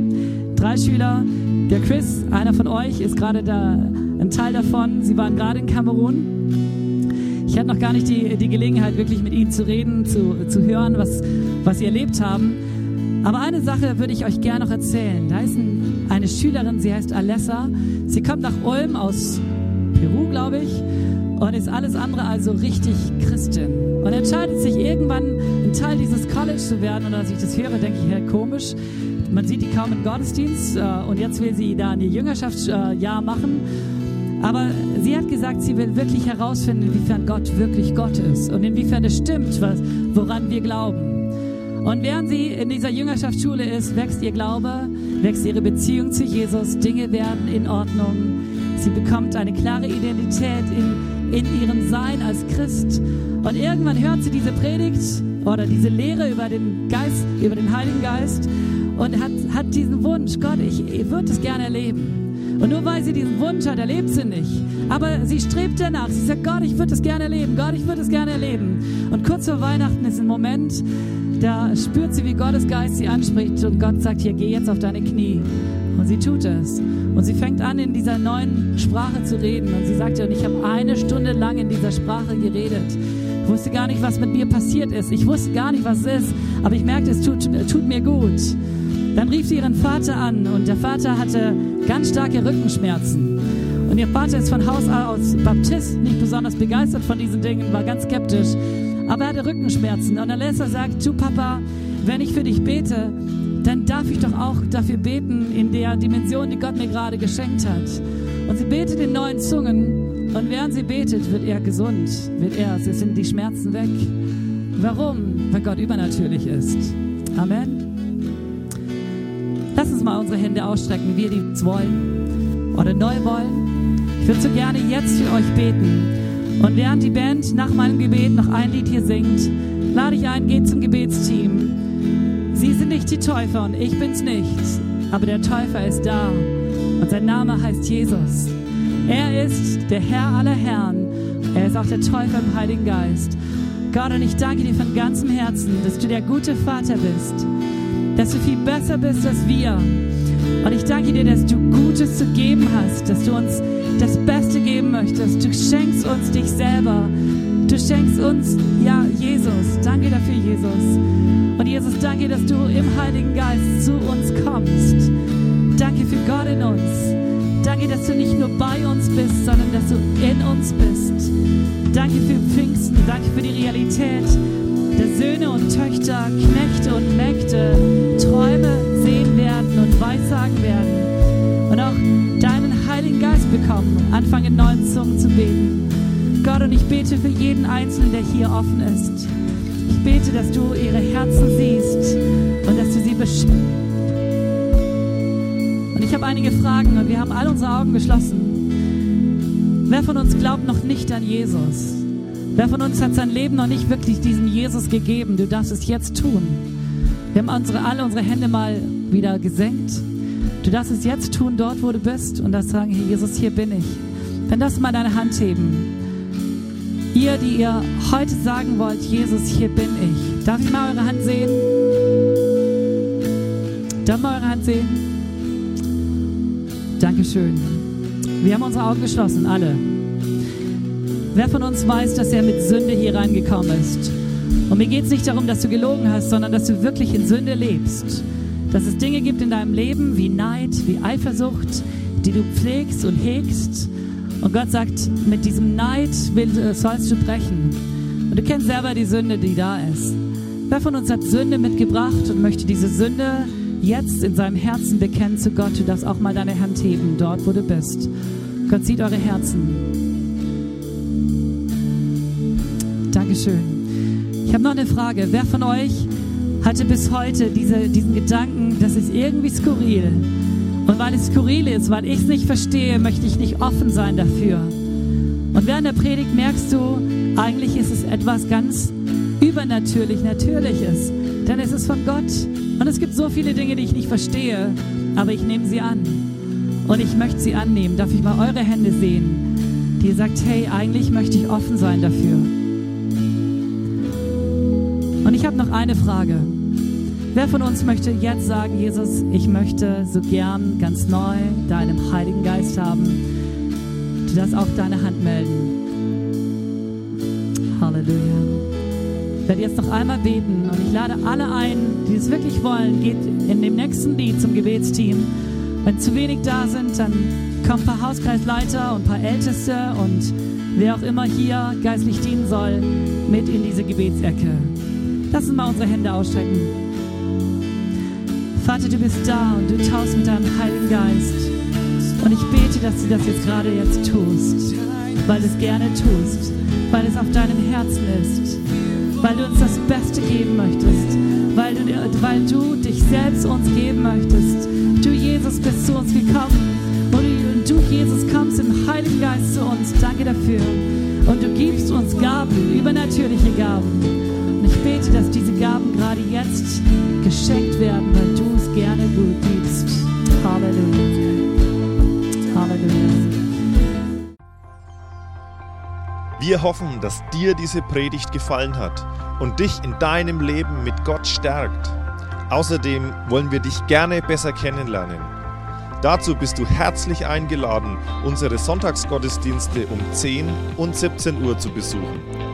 drei Schüler. Der Chris, einer von euch, ist gerade da ein Teil davon. Sie waren gerade in Kamerun. Ich hatte noch gar nicht die, die Gelegenheit, wirklich mit ihnen zu reden, zu, zu hören, was, was sie erlebt haben. Aber eine Sache würde ich euch gerne noch erzählen. Da ist ein, eine Schülerin, sie heißt Alessa. Sie kommt nach Ulm aus Peru, glaube ich, und ist alles andere also richtig Christin. Und entscheidet sich irgendwann, ein Teil dieses College zu werden. Und als ich das höre, denke ich, ja, komisch. man sieht die kaum im Gottesdienst äh, und jetzt will sie da ein Jüngerschaftsjahr machen. Aber sie hat gesagt, sie will wirklich herausfinden, inwiefern Gott wirklich Gott ist und inwiefern es stimmt, was, woran wir glauben. Und während sie in dieser Jüngerschaftsschule ist, wächst ihr Glaube, wächst ihre Beziehung zu Jesus, Dinge werden in Ordnung. Sie bekommt eine klare Identität in, in ihrem Sein als Christ. Und irgendwann hört sie diese Predigt oder diese Lehre über den Geist, über den Heiligen Geist und hat, hat diesen Wunsch, Gott, ich, ich würde es gerne erleben. Und nur weil sie diesen Wunsch hat, erlebt sie nicht. Aber sie strebt danach. Sie sagt, Gott, ich würde es gerne erleben. Gott, ich würde es gerne erleben. Und kurz vor Weihnachten ist ein Moment, da spürt sie, wie Gottes Geist sie anspricht und Gott sagt, hier, geh jetzt auf deine Knie. Und sie tut es. Und sie fängt an, in dieser neuen Sprache zu reden. Und sie sagt ja, und ich habe eine Stunde lang in dieser Sprache geredet. Ich wusste gar nicht, was mit mir passiert ist. Ich wusste gar nicht, was es ist. Aber ich merkte, es tut, tut mir gut. Dann rief sie ihren Vater an und der Vater hatte ganz starke Rückenschmerzen. Und ihr Vater ist von Haus aus Baptist, nicht besonders begeistert von diesen Dingen, war ganz skeptisch aber er hatte Rückenschmerzen. Und Alessa sagt, du Papa, wenn ich für dich bete, dann darf ich doch auch dafür beten in der Dimension, die Gott mir gerade geschenkt hat. Und sie betet in neuen Zungen und während sie betet, wird er gesund, wird er, es sind die Schmerzen weg. Warum? Weil Gott übernatürlich ist. Amen. Lass uns mal unsere Hände ausstrecken, wir die wollen oder neu wollen. Ich würde so gerne jetzt für euch beten. Und während die Band nach meinem Gebet noch ein Lied hier singt, lade ich ein, geht zum Gebetsteam. Sie sind nicht die Täufer und ich bin's nicht, aber der Täufer ist da und sein Name heißt Jesus. Er ist der Herr aller Herren. Er ist auch der Täufer im Heiligen Geist. Gott, und ich danke dir von ganzem Herzen, dass du der gute Vater bist, dass du viel besser bist als wir. Und ich danke dir, dass du Gutes zu geben hast, dass du uns das Beste geben möchtest. Du schenkst uns dich selber. Du schenkst uns, ja, Jesus. Danke dafür, Jesus. Und Jesus, danke, dass du im Heiligen Geist zu uns kommst. Danke für Gott in uns. Danke, dass du nicht nur bei uns bist, sondern dass du in uns bist. Danke für Pfingsten. Danke für die Realität bete für jeden Einzelnen, der hier offen ist. Ich bete, dass du ihre Herzen siehst und dass du sie beschützt. Und ich habe einige Fragen und wir haben all unsere Augen geschlossen. Wer von uns glaubt noch nicht an Jesus? Wer von uns hat sein Leben noch nicht wirklich diesem Jesus gegeben? Du darfst es jetzt tun. Wir haben unsere, alle unsere Hände mal wieder gesenkt. Du darfst es jetzt tun, dort, wo du bist, und das sagen, hey Jesus, hier bin ich. Dann du mal deine Hand heben. Ihr, die ihr heute sagen wollt, Jesus, hier bin ich. Darf ich mal eure Hand sehen? Darf ich mal eure Hand sehen? Dankeschön. Wir haben unsere Augen geschlossen, alle. Wer von uns weiß, dass er mit Sünde hier reingekommen ist? Und mir geht es nicht darum, dass du gelogen hast, sondern dass du wirklich in Sünde lebst dass es Dinge gibt in deinem Leben wie Neid, wie Eifersucht, die du pflegst und hegst. Und Gott sagt, mit diesem Neid äh, sollst du brechen. Und du kennst selber die Sünde, die da ist. Wer von uns hat Sünde mitgebracht und möchte diese Sünde jetzt in seinem Herzen bekennen zu Gott? Du darfst auch mal deine Hand heben, dort wo du bist. Gott sieht eure Herzen. Dankeschön. Ich habe noch eine Frage. Wer von euch hatte bis heute diese, diesen Gedanken, das ist irgendwie skurril. Und weil es skurril ist, weil ich es nicht verstehe, möchte ich nicht offen sein dafür. Und während der Predigt merkst du, eigentlich ist es etwas ganz übernatürlich, natürliches. Denn es ist von Gott. Und es gibt so viele Dinge, die ich nicht verstehe, aber ich nehme sie an. Und ich möchte sie annehmen. Darf ich mal eure Hände sehen, die ihr sagt, hey, eigentlich möchte ich offen sein dafür. Und ich habe noch eine Frage. Wer von uns möchte jetzt sagen, Jesus, ich möchte so gern ganz neu deinen Heiligen Geist haben? Du darfst auch deine Hand melden. Halleluja. Ich werde jetzt noch einmal beten und ich lade alle ein, die es wirklich wollen, geht in dem nächsten Lied zum Gebetsteam. Wenn zu wenig da sind, dann kommen ein paar Hauskreisleiter und ein paar Älteste und wer auch immer hier geistlich dienen soll, mit in diese Gebetsecke. Lass uns mal unsere Hände ausstrecken. Vater, du bist da und du taust mit deinem Heiligen Geist. Und ich bete, dass du das jetzt gerade jetzt tust, weil du es gerne tust, weil es auf deinem Herzen ist, weil du uns das Beste geben möchtest, weil du, weil du dich selbst uns geben möchtest. Du, Jesus, bist zu uns gekommen und du, Jesus, kommst im Heiligen Geist zu uns. Danke dafür. Und du gibst uns Gaben, übernatürliche Gaben. Bete, dass diese Gaben gerade jetzt geschenkt werden, weil du es gerne gut gibst. Halleluja. Halleluja. Wir hoffen, dass dir diese Predigt gefallen hat und dich in deinem Leben mit Gott stärkt. Außerdem wollen wir dich gerne besser kennenlernen. Dazu bist du herzlich eingeladen, unsere Sonntagsgottesdienste um 10 und 17 Uhr zu besuchen.